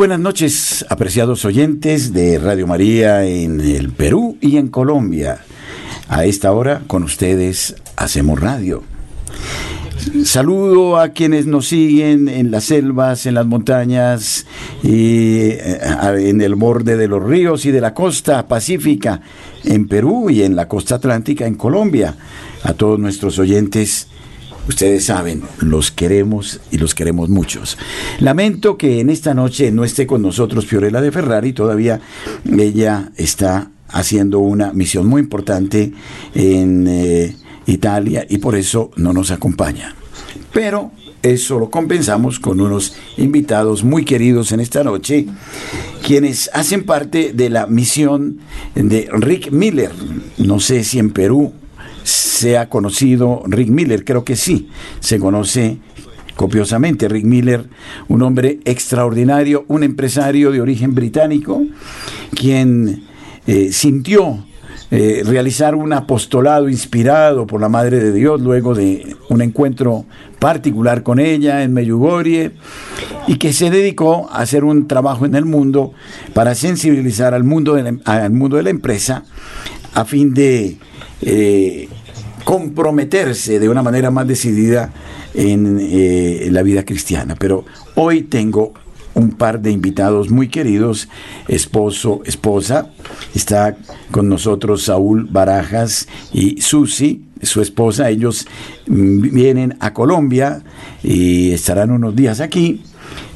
Buenas noches, apreciados oyentes de Radio María en el Perú y en Colombia. A esta hora con ustedes hacemos radio. Saludo a quienes nos siguen en las selvas, en las montañas y eh, en el borde de los ríos y de la costa pacífica en Perú y en la costa atlántica en Colombia. A todos nuestros oyentes Ustedes saben, los queremos y los queremos muchos. Lamento que en esta noche no esté con nosotros Fiorella de Ferrari, todavía ella está haciendo una misión muy importante en eh, Italia y por eso no nos acompaña. Pero eso lo compensamos con unos invitados muy queridos en esta noche, quienes hacen parte de la misión de Rick Miller. No sé si en Perú se ha conocido Rick Miller, creo que sí, se conoce copiosamente. Rick Miller, un hombre extraordinario, un empresario de origen británico, quien eh, sintió eh, realizar un apostolado inspirado por la Madre de Dios luego de un encuentro particular con ella en Meyugorie y que se dedicó a hacer un trabajo en el mundo para sensibilizar al mundo al mundo de la empresa a fin de eh, comprometerse de una manera más decidida en eh, la vida cristiana. Pero hoy tengo un par de invitados muy queridos, esposo, esposa. Está con nosotros Saúl Barajas y Susi, su esposa. Ellos mm, vienen a Colombia y estarán unos días aquí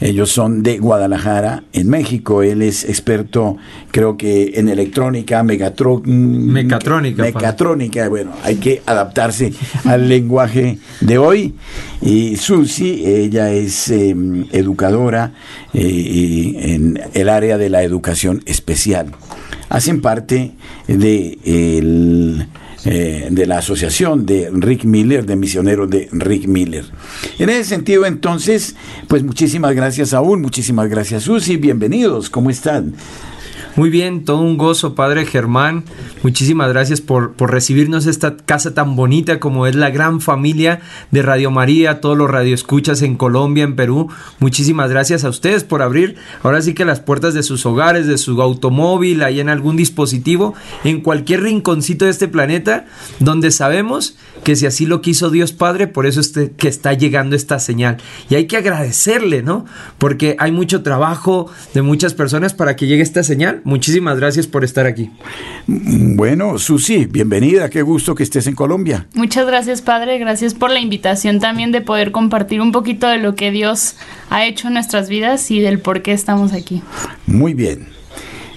ellos son de Guadalajara, en México. Él es experto, creo que en electrónica, mecatrónica. Mecatrónica. Bueno, hay que adaptarse al lenguaje de hoy. Y Susi, ella es em, educadora eh, en el área de la educación especial. Hacen parte de el eh, de la asociación de Rick Miller, de misioneros de Rick Miller. En ese sentido, entonces, pues muchísimas gracias aún, muchísimas gracias Susi, bienvenidos, ¿cómo están? Muy bien, todo un gozo, Padre Germán. Muchísimas gracias por, por, recibirnos esta casa tan bonita como es la gran familia de Radio María, todos los radioescuchas en Colombia, en Perú. Muchísimas gracias a ustedes por abrir ahora sí que las puertas de sus hogares, de su automóvil, ahí en algún dispositivo, en cualquier rinconcito de este planeta, donde sabemos que si así lo quiso Dios Padre, por eso es que está llegando esta señal. Y hay que agradecerle, ¿no? Porque hay mucho trabajo de muchas personas para que llegue esta señal muchísimas gracias por estar aquí. Bueno, Susi, bienvenida, qué gusto que estés en Colombia. Muchas gracias, Padre, gracias por la invitación también de poder compartir un poquito de lo que Dios ha hecho en nuestras vidas y del por qué estamos aquí. Muy bien.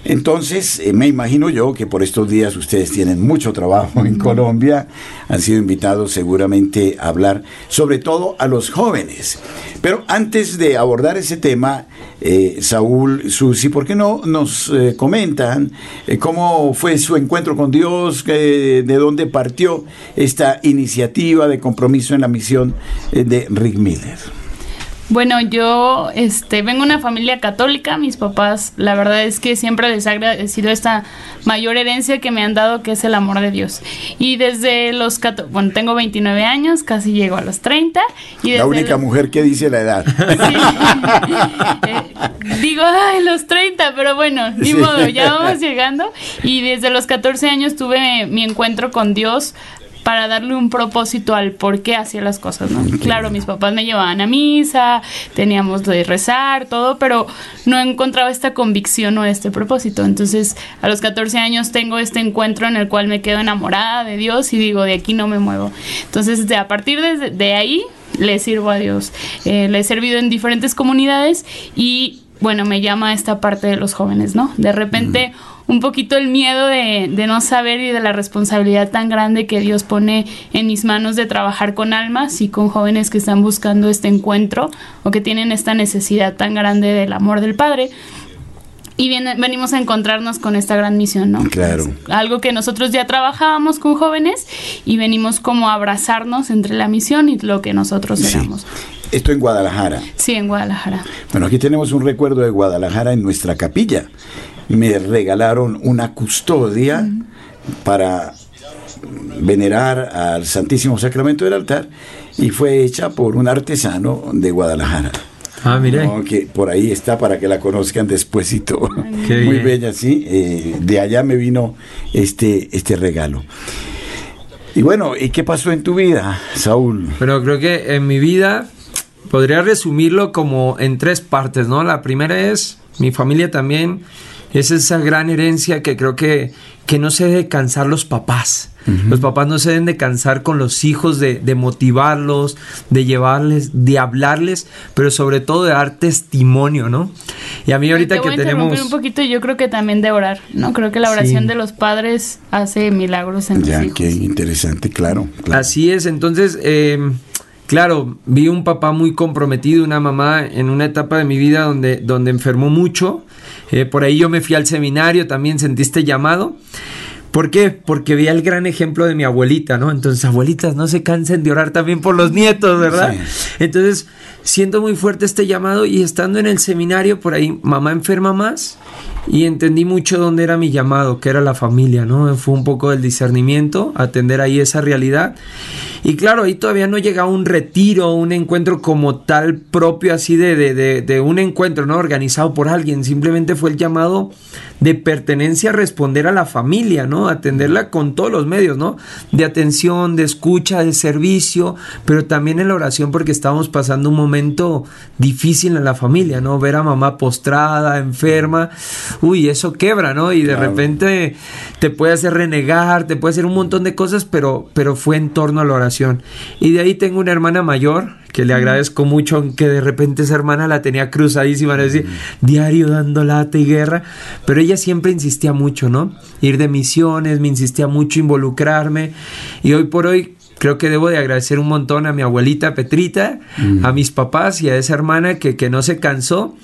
Entonces, eh, me imagino yo que por estos días ustedes tienen mucho trabajo en Colombia, han sido invitados seguramente a hablar sobre todo a los jóvenes. Pero antes de abordar ese tema, eh, Saúl, Susi, ¿por qué no nos eh, comentan cómo fue su encuentro con Dios, de dónde partió esta iniciativa de compromiso en la misión de Rick Miller? Bueno, yo este, vengo de una familia católica, mis papás, la verdad es que siempre les ha agradecido esta mayor herencia que me han dado, que es el amor de Dios. Y desde los, bueno, tengo 29 años, casi llego a los 30. Y la única mujer que dice la edad. Eh, digo, ay, los 30, pero bueno, ni modo, ya vamos llegando. Y desde los 14 años tuve mi encuentro con Dios para darle un propósito al por qué hacía las cosas, ¿no? Claro, mis papás me llevaban a misa, teníamos de rezar, todo, pero no encontraba esta convicción o este propósito. Entonces, a los 14 años tengo este encuentro en el cual me quedo enamorada de Dios y digo, de aquí no me muevo. Entonces, de, a partir de, de ahí, le sirvo a Dios. Eh, le he servido en diferentes comunidades y, bueno, me llama esta parte de los jóvenes, ¿no? De repente un poquito el miedo de, de, no saber y de la responsabilidad tan grande que Dios pone en mis manos de trabajar con almas y con jóvenes que están buscando este encuentro o que tienen esta necesidad tan grande del amor del Padre. Y viene, venimos a encontrarnos con esta gran misión, ¿no? Claro. algo que nosotros ya trabajábamos con jóvenes y venimos como a abrazarnos entre la misión y lo que nosotros éramos. Esto en Guadalajara. Sí, en Guadalajara. Bueno, aquí tenemos un recuerdo de Guadalajara en nuestra capilla me regalaron una custodia para venerar al Santísimo Sacramento del altar y fue hecha por un artesano de Guadalajara. Ah, mire. que por ahí está para que la conozcan despuésito. Muy bella, sí. Eh, de allá me vino este, este regalo. Y bueno, ¿y qué pasó en tu vida, Saúl? Bueno, creo que en mi vida podría resumirlo como en tres partes, ¿no? La primera es mi familia también es esa gran herencia que creo que, que no se debe cansar los papás. Los papás no se deben de cansar con los hijos de, de, motivarlos, de llevarles, de hablarles, pero sobre todo de dar testimonio, ¿no? Y a mí ahorita que tenemos... un poquito, yo creo que también de orar, ¿no? Creo que la oración de los padres hace milagros en ya, qué interesante, claro, Así es, entonces... Eh, claro, vi un papá muy comprometido, una mamá en una etapa de mi vida donde, donde enfermó mucho. Eh, por ahí yo me fui al seminario, también sentiste llamado. ¿Por qué? Porque vi el gran ejemplo de mi abuelita, ¿no? Entonces, abuelitas, no se cansen de orar también por los nietos, ¿verdad? Entonces, siento muy fuerte este llamado y estando en el seminario, por ahí, mamá enferma más y entendí mucho dónde era mi llamado, que era la familia, ¿no? Fue un poco del discernimiento, atender ahí esa realidad. Y claro, ahí todavía no llega un retiro, un encuentro como tal propio así de, de, de, un encuentro, ¿no? Organizado por alguien, simplemente fue el llamado de pertenencia a responder a la familia, ¿no? Atenderla con todos los medios, ¿no? De atención, de escucha, de servicio, pero también en la oración porque estábamos pasando un momento difícil en la familia, ¿no? Ver a mamá postrada, enferma, uy, eso quebra, ¿no? Y de repente te puede hacer renegar, te puede hacer un montón de cosas, pero, pero fue en torno a la oración. Y de ahí tengo una hermana mayor que le agradezco mucho, aunque de repente esa hermana la tenía cruzadísima, es decir, diario dando lata y guerra, pero ella siempre insistía mucho, ¿no? Ir de misiones, me insistía mucho involucrarme, y hoy por hoy creo que debo de agradecer un montón a mi abuelita Petrita, mm. a mis papás y a esa hermana que, que, no se cansó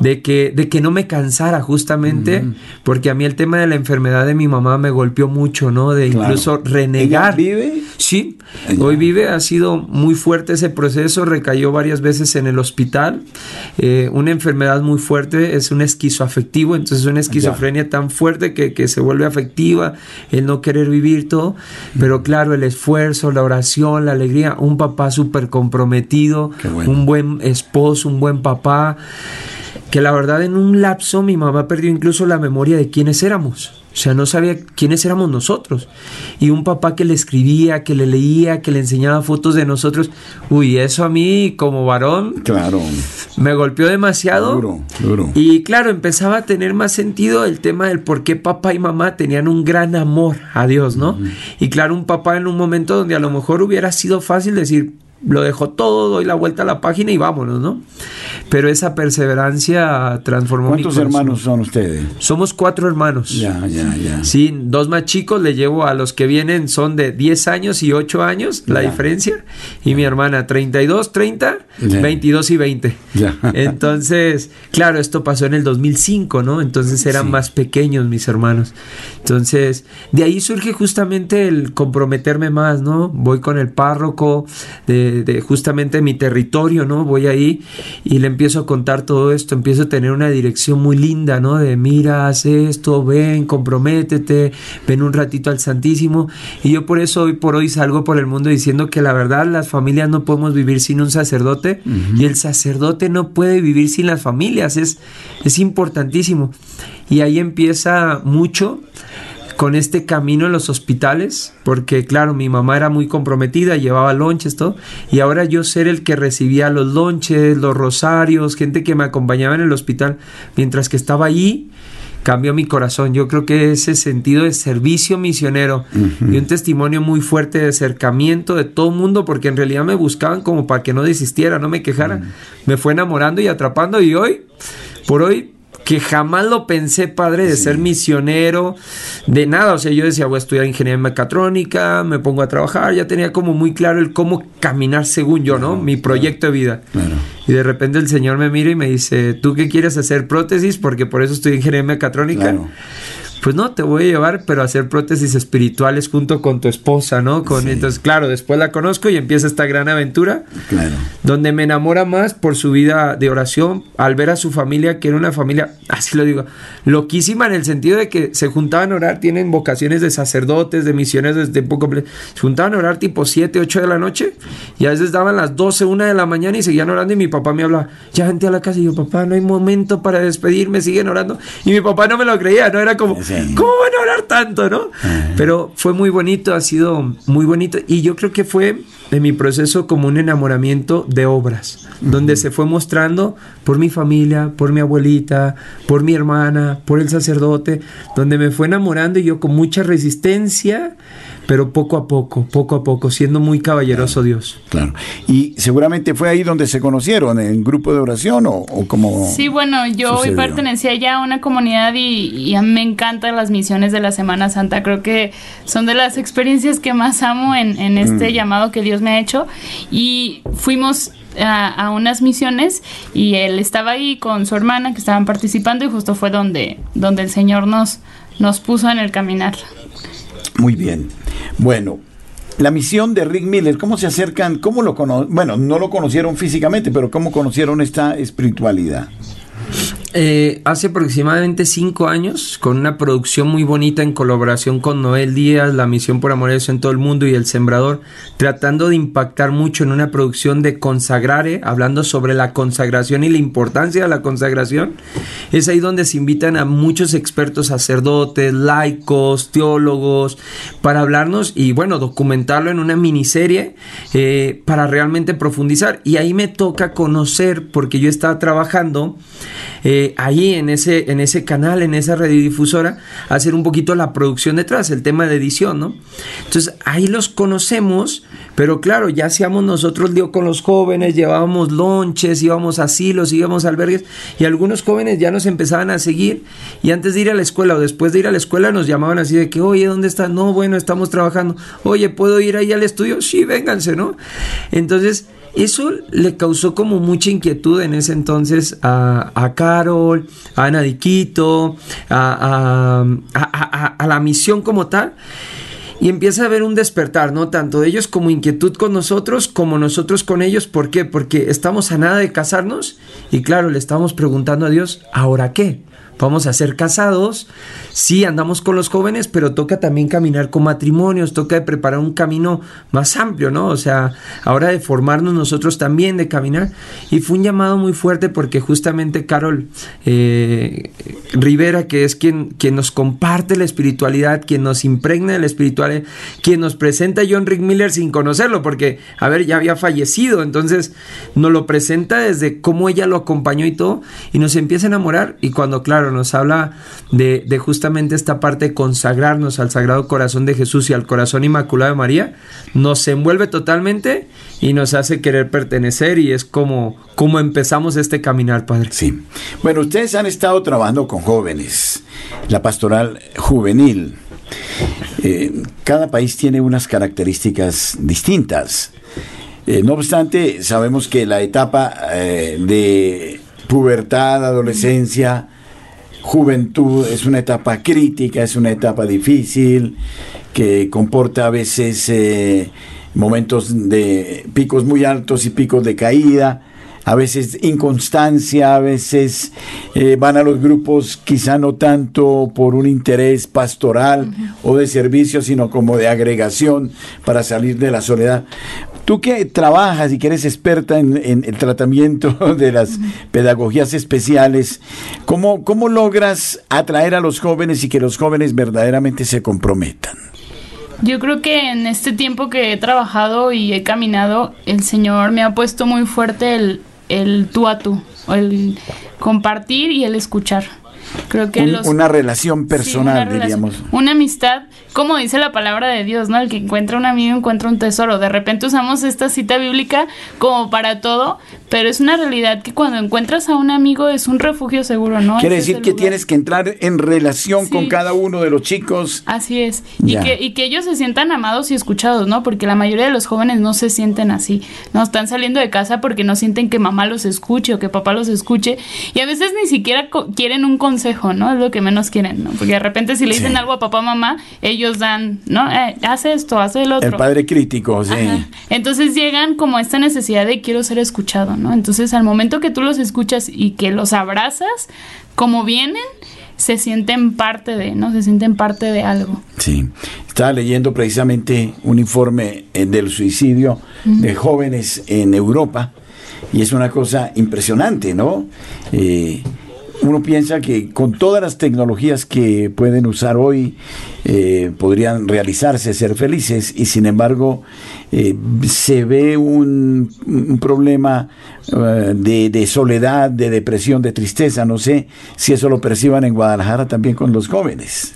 de que, de que no me cansara justamente, mm. porque a mí el tema de la enfermedad de mi mamá me golpeó mucho, ¿no? De incluso renegar. vive? Sí, hoy vive, ha sido muy fuerte ese proceso, recayó varias veces en el hospital, eh, una enfermedad muy fuerte, es un esquizoafectivo, entonces una esquizofrenia tan fuerte que, que se vuelve afectiva, el no querer vivir todo, pero claro, el esfuerzo, la oración, la alegría, un papá súper comprometido, un buen esposo, un buen papá, que la verdad en un lapso mi mamá perdió incluso la memoria de quiénes éramos. O sea, no sabía quiénes éramos nosotros. Y un papá que le escribía, que le leía, que le enseñaba fotos de nosotros. Uy, eso a mí como varón. Claro. Me golpeó demasiado. Duro, duro. Y claro, empezaba a tener más sentido el tema del por qué papá y mamá tenían un gran amor a Dios, ¿no? Y claro, un papá en un momento donde a lo mejor hubiera sido fácil decir, lo dejo todo, doy la vuelta a la página y vámonos, ¿no? Pero esa perseverancia transformó ¿Cuántos hermanos son ustedes? Somos cuatro hermanos. Ya, ya, ya. Sí, dos más chicos le llevo a los que vienen, son de 10 años y 8 años, la diferencia. Y mi hermana, 32, 30, 22 y 20. Ya. Entonces, claro, esto pasó en el 2005, ¿no? Entonces eran más pequeños mis hermanos. Entonces, de ahí surge justamente el comprometerme más, ¿no? Voy con el párroco de de, justamente mi territorio, ¿no? Voy ahí y le empiezo a contar todo esto, empiezo a tener una dirección muy linda, ¿no? De mira, haz esto, ven, comprométete, ven un ratito al Santísimo. Y yo por eso hoy por hoy salgo por el mundo diciendo que la verdad las familias no podemos vivir sin un sacerdote y el sacerdote no puede vivir sin las familias, es, es importantísimo. Y ahí empieza mucho con este camino en los hospitales, porque claro, mi mamá era muy comprometida, llevaba lonches, todo, y ahora yo ser el que recibía los lonches, los rosarios, gente que me acompañaba en el hospital, mientras que estaba allí, cambió mi corazón. Yo creo que ese sentido de servicio misionero y un testimonio muy fuerte de acercamiento de todo el mundo, porque en realidad me buscaban como para que no desistiera, no me quejara, me fue enamorando y atrapando y hoy, por hoy, que jamás lo pensé, padre, de ser misionero, de nada. O sea, yo decía, voy a estudiar ingeniería mecatrónica, me pongo a trabajar, ya tenía como muy claro el cómo caminar según yo, ¿no? Mi proyecto de vida. Y de repente el Señor me mira y me dice, ¿tú qué quieres hacer prótesis? Porque por eso estudié ingeniería mecatrónica. Pues no, te voy a llevar, pero a hacer prótesis espirituales junto con tu esposa, ¿no? Con, Entonces, claro, después la conozco y empieza esta gran aventura, Claro. donde me enamora más por su vida de oración, al ver a su familia, que era una familia, así lo digo, loquísima en el sentido de que se juntaban a orar, tienen vocaciones de sacerdotes, de misiones de tiempo completo, se juntaban a orar tipo 7, 8 de la noche, y a veces daban las 12, 1 de la mañana y seguían orando, y mi papá me hablaba, ya vente a la casa, y yo, papá, no hay momento para despedirme, siguen orando, y mi papá no me lo creía, ¿no? Era como, Sí. ¿Cómo van a orar tanto, no? Pero fue muy bonito, ha sido muy bonito, y yo creo que fue en mi proceso como un enamoramiento de obras, donde se fue mostrando por mi familia, por mi abuelita, por mi hermana, por el sacerdote, donde me fue enamorando y yo con mucha resistencia, pero poco a poco, poco a poco, siendo muy caballeroso Dios. Claro. Y seguramente fue ahí donde se conocieron, en grupo de oración o, o como... Sí, bueno, yo hoy pertenecía ya a una comunidad y, y a mí me encantan las misiones de la Semana Santa. Creo que son de las experiencias que más amo en, en este llamado que Dios me ha hecho. Y fuimos a, a unas misiones y él estaba ahí con su hermana que estaban participando y justo fue donde, donde el Señor nos, nos puso en el caminar. Muy bien. Bueno, la misión de Rick Miller, ¿cómo se acercan? ¿Cómo lo conocieron? Bueno, no lo conocieron físicamente, pero ¿cómo conocieron esta espiritualidad? Eh, hace aproximadamente cinco años, con una producción muy bonita en colaboración con Noel Díaz, la Misión por Amor en todo el mundo y El Sembrador, tratando de impactar mucho en una producción de consagrare, hablando sobre la consagración y la importancia de la consagración. Es ahí donde se invitan a muchos expertos sacerdotes, laicos, teólogos, para hablarnos y bueno, documentarlo en una miniserie eh, para realmente profundizar. Y ahí me toca conocer, porque yo estaba trabajando eh, ahí en ese, en ese canal, en esa radiodifusora, hacer un poquito la producción detrás, el tema de edición, ¿no? Entonces ahí los conocemos, pero claro, ya hacíamos nosotros lío con los jóvenes, llevábamos lonches, íbamos a asilos, íbamos a albergues, y algunos jóvenes ya nos empezaban a seguir, y antes de ir a la escuela o después de ir a la escuela nos llamaban así de que, oye, ¿dónde estás? No, bueno, estamos trabajando. Oye, ¿puedo ir ahí al estudio? Sí, vénganse, ¿no? Entonces, eso le causó como mucha inquietud en ese entonces a, a Carol, a Ana Diquito, a, a, a, la misión como tal. Y empieza a haber un despertar, ¿no? Tanto de ellos como inquietud con nosotros, como nosotros con ellos. ¿Por qué? Porque estamos a nada de casarnos y claro, le estamos preguntando a Dios, ¿ahora qué? Vamos a ser casados, sí andamos con los jóvenes, pero toca también caminar con matrimonios, toca preparar un camino más amplio, ¿no? O sea, ahora de formarnos nosotros también, de caminar. Y fue un llamado muy fuerte porque justamente Carol eh, Rivera, que es quien, quien nos comparte la espiritualidad, quien nos impregna de la espiritualidad, quien nos presenta a John Rick Miller sin conocerlo, porque, a ver, ya había fallecido, entonces nos lo presenta desde cómo ella lo acompañó y todo, y nos empieza a enamorar, y cuando, claro, nos habla de, justamente esta parte de consagrarnos al Sagrado Corazón de Jesús y al Corazón Inmaculado de María, nos envuelve totalmente y nos hace querer pertenecer, y es como, como empezamos este caminar, Padre. Sí. Bueno, ustedes han estado trabajando con jóvenes, la pastoral juvenil. Eh, cada país tiene unas características distintas. Eh, no obstante, sabemos que la etapa eh, de pubertad, adolescencia, juventud es una etapa crítica, es una etapa difícil, que comporta a veces eh, momentos de picos muy altos y picos de caída a veces inconstancia, a veces eh, van a los grupos quizá no tanto por un interés pastoral o de servicio, sino como de agregación para salir de la soledad. Tú que trabajas y que eres experta en, en el tratamiento de las pedagogías especiales, ¿cómo, ¿cómo logras atraer a los jóvenes y que los jóvenes verdaderamente se comprometan? Yo creo que en este tiempo que he trabajado y he caminado, el Señor me ha puesto muy fuerte el, el tú a tú, el compartir y el escuchar. Creo que Un- los, una relación Sí, personal, una relación, diríamos. Una amistad, como dice la palabra de Dios, ¿no? El que encuentra un amigo encuentra un tesoro. De repente usamos esta cita bíblica como para todo, pero es una realidad que cuando encuentras a un amigo es un refugio seguro, ¿no? Quiere decir que lugar. tienes que entrar en relación Sí. con cada uno de los chicos. Así es. Y que, y que ellos se sientan amados y escuchados, ¿no? Porque la mayoría de los jóvenes no se sienten así. No están saliendo de casa porque no sienten que mamá los escuche o que papá los escuche. Y a veces ni siquiera quieren un consejo consejo, ¿no? Es lo que menos quieren, ¿no? Porque de repente si le dicen algo a papá, mamá, ellos dan, ¿no? Eh, haz esto, haz el otro. El padre crítico, sí. Entonces llegan como esta necesidad de quiero ser escuchado, ¿no? Entonces al momento que tú los escuchas y que los abrazas, como vienen, se sienten parte de, ¿no? Se sienten parte de algo. Sí. Estaba leyendo precisamente un informe eh, del suicidio de jóvenes en Europa y es una cosa impresionante, ¿no? Eh, uno piensa que con todas las tecnologías que pueden usar hoy eh, podrían realizarse, ser felices y sin embargo eh, se ve un, problema de, de, soledad, de depresión, de tristeza. No sé si eso lo perciban en Guadalajara también con los jóvenes.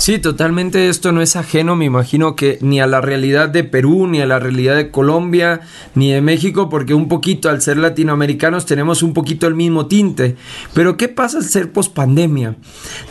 Sí, totalmente esto no es ajeno, me imagino que ni a la realidad de Perú, ni a la realidad de Colombia, ni de México, porque un poquito al ser latinoamericanos tenemos un poquito el mismo tinte. Pero ¿qué pasa al ser pospandemia?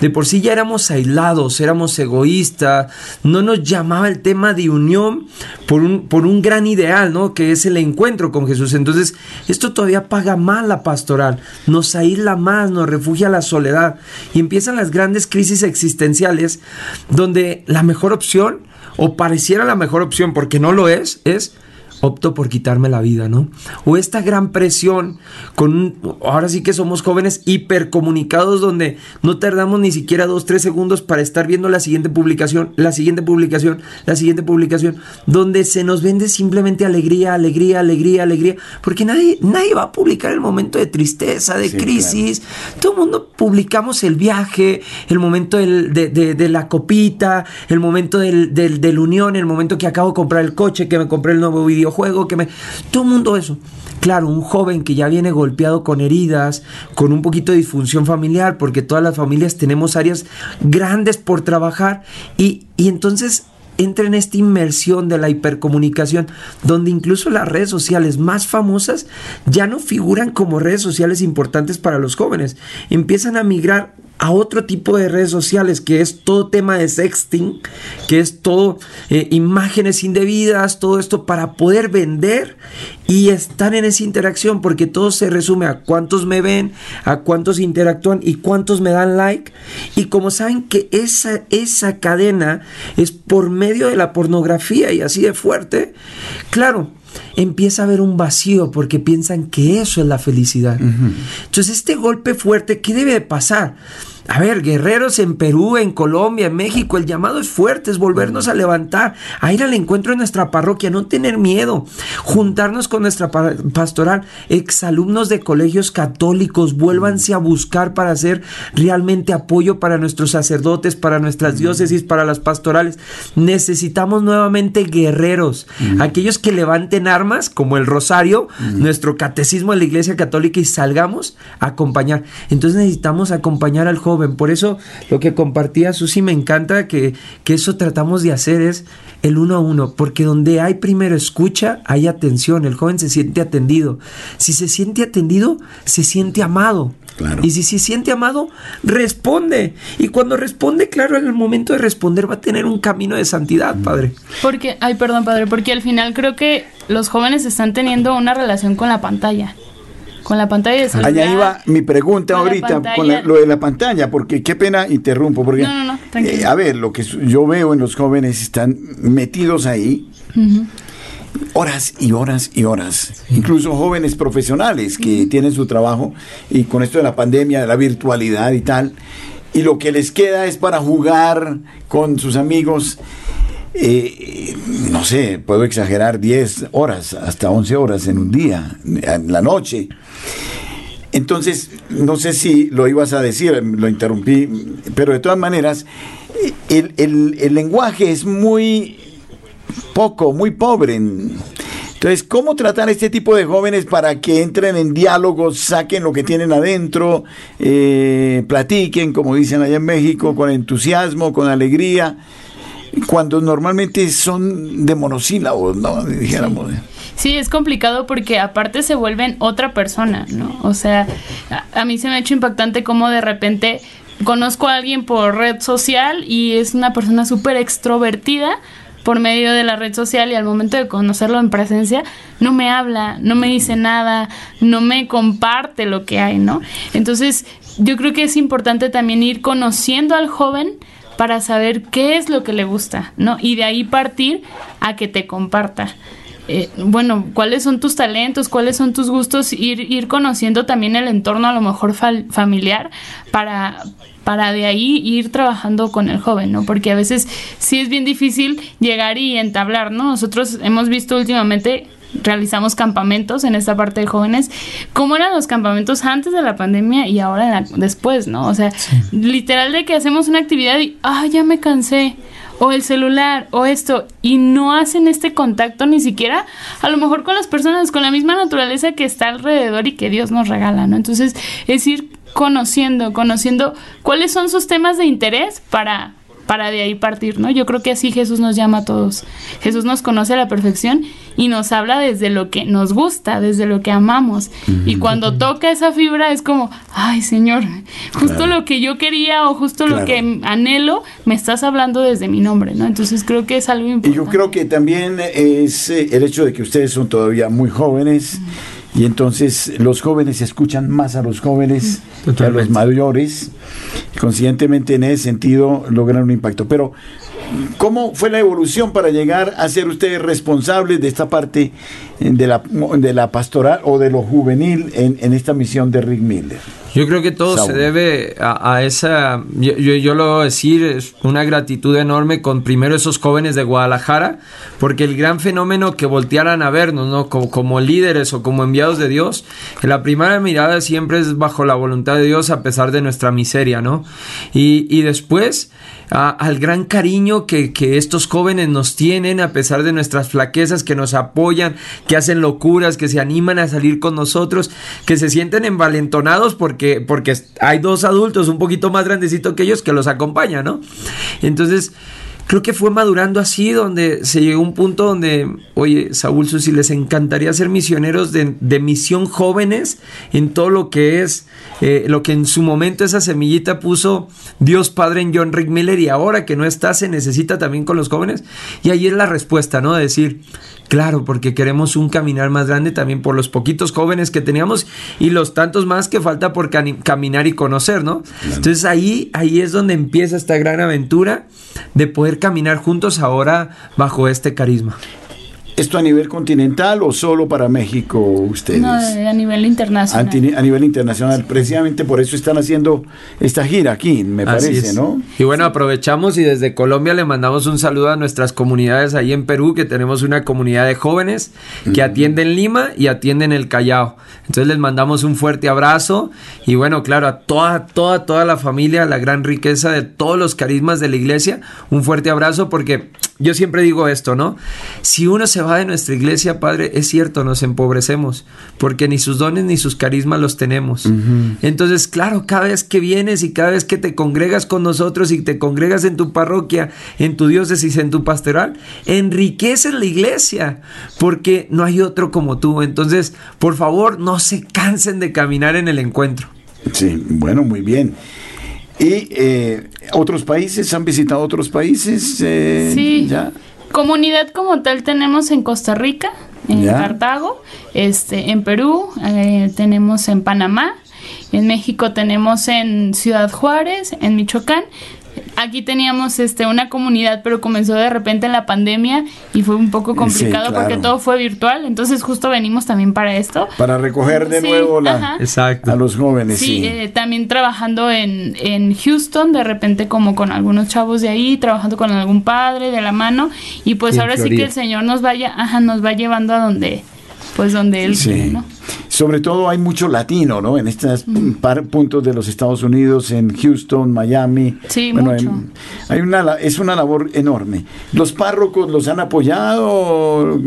De por sí ya éramos aislados, éramos egoístas, no nos llamaba el tema de unión por un, por un gran ideal, ¿no? Que es el encuentro con Jesús. Entonces, esto todavía paga más la pastoral, nos aísla más, nos refugia la soledad y empiezan las grandes crisis existenciales donde la mejor opción, o pareciera la mejor opción porque no lo es, es opto por quitarme la vida, ¿no? O esta gran presión con ahora sí que somos jóvenes hipercomunicados donde no tardamos ni siquiera dos, tres segundos para estar viendo la siguiente publicación, la siguiente publicación, la siguiente publicación, donde se nos vende simplemente alegría, alegría, alegría, alegría, porque nadie, nadie va a publicar el momento de tristeza, de crisis, todo el mundo publicamos el viaje, el momento de, la copita, el momento del, del, unión, el momento que acabo de comprar el coche, que me compré el nuevo video juego, que me... Todo el mundo eso. Claro, un joven que ya viene golpeado con heridas, con un poquito de disfunción familiar, porque todas las familias tenemos áreas grandes por trabajar y, y entonces entra en esta inmersión de la hipercomunicación, donde incluso las redes sociales más famosas ya no figuran como redes sociales importantes para los jóvenes. Empiezan a migrar a otro tipo de redes sociales, que es todo tema de sexting, que es todo eh, imágenes indebidas, todo esto para poder vender y estar en esa interacción, porque todo se resume a cuántos me ven, a cuántos interactúan y cuántos me dan like. Y como saben que esa, esa cadena es por medio de la pornografía y así de fuerte, claro, empieza a haber un vacío porque piensan que eso es la felicidad. Entonces este golpe fuerte, ¿qué debe pasar? A ver, guerreros en Perú, en Colombia, en México, el llamado es fuerte, es volvernos a levantar, a ir al encuentro de nuestra parroquia, no tener miedo, juntarnos con nuestra pastoral, exalumnos de colegios católicos, vuélvanse a buscar para hacer realmente apoyo para nuestros sacerdotes, para nuestras diócesis, para las pastorales. Necesitamos nuevamente guerreros, aquellos que levanten armas, como el rosario, nuestro catecismo de la Iglesia Católica y salgamos a acompañar. Entonces necesitamos acompañar al joven por eso lo que compartía Susi me encanta que, que eso tratamos de hacer es el uno a uno, porque donde hay primero escucha, hay atención, el joven se siente atendido. Si se siente atendido, se siente amado. Y si se siente amado, responde. Y cuando responde, claro, en el momento de responder va a tener un camino de santidad, padre. Porque, ay, perdón, padre, porque al final creo que los jóvenes están teniendo una relación con la pantalla con la pantalla de celular. Allá iba mi pregunta ahorita con lo de la pantalla, porque qué pena interrumpo, porque no, no, no, eh, a ver, lo que yo veo en los jóvenes están metidos ahí. Horas y horas y horas. Incluso jóvenes profesionales que tienen su trabajo y con esto de la pandemia, de la virtualidad y tal, y lo que les queda es para jugar con sus amigos eh, no sé, puedo exagerar 10 horas, hasta 11 horas en un día, en la noche. Entonces, no sé si lo ibas a decir, lo interrumpí, pero de todas maneras, el, lenguaje es muy poco, muy pobre. Entonces, ¿cómo tratar a este tipo de jóvenes para que entren en diálogos, saquen lo que tienen adentro, eh, platiquen, como dicen allá en México, con entusiasmo, con alegría? Cuando normalmente son de monosílabos, ¿no? Dijéramos. Sí. es complicado porque aparte se vuelven otra persona, ¿no? O sea, a, mí se me ha hecho impactante cómo de repente conozco a alguien por red social y es una persona súper extrovertida, por medio de la red social y al momento de conocerlo en presencia, no me habla, no me dice nada, no me comparte lo que hay, ¿no? Entonces, yo creo que es importante también ir conociendo al joven para saber qué es lo que le gusta, ¿no? Y de ahí partir a que te comparta. Eh, bueno, cuáles son tus talentos, cuáles son tus gustos, ir, ir conociendo también el entorno a lo mejor familiar para, para de ahí ir trabajando con el joven, ¿no? Porque a veces sí es bien difícil llegar y entablar, ¿no? Nosotros hemos visto últimamente realizamos campamentos en esta parte de jóvenes, cómo eran los campamentos antes de la pandemia y ahora después, ¿no? O sea, literal de que hacemos una actividad y, ah, ya me cansé, o el celular, o esto, y no hacen este contacto ni siquiera, a lo mejor con las personas, con la misma naturaleza que está alrededor y que Dios nos regala, ¿no? Entonces, es ir conociendo, conociendo cuáles son sus temas de interés para para de ahí partir, ¿no? Yo creo que así Jesús nos llama a todos. Jesús nos conoce a la perfección y nos habla desde lo que nos gusta, desde lo que amamos. Y cuando toca esa fibra es como, ay Señor, justo lo que yo quería o justo lo que anhelo, me estás hablando desde mi nombre, ¿no? Entonces creo que es algo importante. Y yo creo que también es eh, el hecho de que ustedes son todavía muy jóvenes. Y entonces los jóvenes escuchan más a los jóvenes que a los mayores. Conscientemente en ese sentido logran un impacto. Pero, ¿cómo fue la evolución para llegar a ser ustedes responsables de esta parte de la, de la pastoral o de lo juvenil en, en esta misión de Rick Miller? Yo creo que todo se debe a, esa, yo, yo, lo voy a decir, es una gratitud enorme con primero esos jóvenes de Guadalajara, porque el gran fenómeno que voltearan a vernos, ¿no? Como, como líderes o como enviados de Dios, la primera mirada siempre es bajo la voluntad de Dios a pesar de nuestra miseria, ¿no? Y, y después al gran cariño que, que, estos jóvenes nos tienen a pesar de nuestras flaquezas, que nos apoyan, que hacen locuras, que se animan a salir con nosotros, que se sienten envalentonados porque, porque hay dos adultos un poquito más grandecitos que ellos que los acompañan, ¿no? Entonces, creo que fue madurando así, donde se llegó a un punto donde, oye, Saúl Susi, les encantaría ser misioneros de, misión jóvenes en todo lo que es, eh, lo que en su momento esa semillita puso Dios Padre en John Rick Miller y ahora que no está, se necesita también con los jóvenes. Y ahí es la respuesta, ¿no? De decir, Claro, porque queremos un caminar más grande también por los poquitos jóvenes que teníamos y los tantos más que falta por caminar y conocer, ¿no? Entonces ahí, ahí es donde empieza esta gran aventura de poder caminar juntos ahora bajo este carisma. ¿Esto a nivel continental o solo para México ustedes? No, a nivel internacional. A, nivel internacional. Precisamente por eso están haciendo esta gira aquí, me parece, ¿no? Y bueno, aprovechamos y desde Colombia le mandamos un saludo a nuestras comunidades ahí en Perú, que tenemos una comunidad de jóvenes que atienden Lima y atienden el Callao. Entonces les mandamos un fuerte abrazo y bueno, claro, a toda, toda, toda la familia, la gran riqueza de todos los carismas de la iglesia, un fuerte abrazo porque yo siempre digo esto, ¿no? Si uno se va de nuestra iglesia, Padre, es cierto, nos empobrecemos, porque ni sus dones ni sus carismas los tenemos. Entonces, claro, cada vez que vienes y cada vez que te congregas con nosotros y te congregas en tu parroquia, en tu diócesis, en tu pastoral, enriqueces la iglesia, porque no hay otro como tú. Entonces, por favor, no se cansen de caminar en el encuentro. Sí, bueno, muy bien. ¿Y eh, otros países? ¿Han visitado otros países? Eh, sí. ¿ya? Comunidad como tal tenemos en Costa Rica, en Cartago, este, en Perú, eh, tenemos en Panamá, en México tenemos en Ciudad Juárez, en Michoacán aquí teníamos este una comunidad, pero comenzó de repente en la pandemia y fue un poco complicado porque todo fue virtual. Entonces justo venimos también para esto. Para recoger de nuevo a los jóvenes. Sí, eh, también trabajando en, en Houston, de repente como con algunos chavos de ahí, trabajando con algún padre de la mano. Y pues ahora sí que el Señor nos vaya, ajá, nos va llevando a donde, pues donde Él quiere, ¿no? Sobre todo hay mucho latino, ¿no? En estos puntos de los Estados Unidos, en Houston, Miami. Sí, mucho. Hay, una, es una labor enorme. ¿Los párrocos los han apoyado?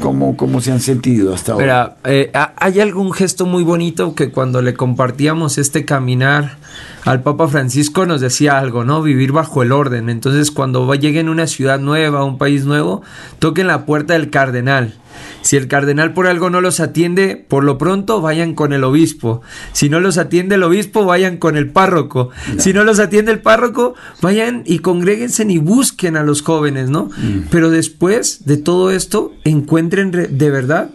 ¿Cómo, cómo se han sentido hasta ahora? Eh, hay algún gesto muy bonito que cuando le compartíamos este caminar al Papa Francisco nos decía algo, ¿no? Vivir bajo el orden. Entonces, cuando lleguen a una ciudad nueva, a un país nuevo, toquen la puerta del cardenal Si el cardenal por algo no los atiende, por lo pronto vayan con el obispo. Si no los atiende el obispo, vayan con el párroco. Si no los atiende el párroco, vayan y congréguense y busquen a los jóvenes, ¿no? Mm. Pero después de todo esto, encuentren de verdad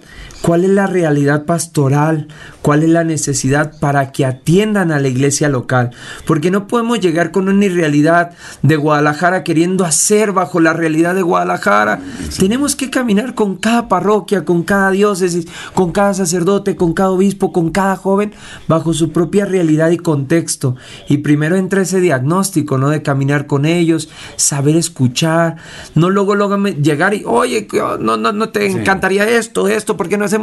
cuál es la realidad pastoral, cuál es la necesidad para que atiendan a la iglesia local. Porque no podemos llegar con una irrealidad de Guadalajara queriendo hacer bajo la realidad de Guadalajara. Tenemos que caminar con cada parroquia, con cada diócesis, con cada sacerdote, con cada obispo, con cada joven, bajo su propia realidad y contexto. Y primero entra ese diagnóstico, ¿no? De caminar con ellos, saber escuchar, no luego, luego llegar y, oye, no, no, no te encantaría esto, esto, ¿por qué no es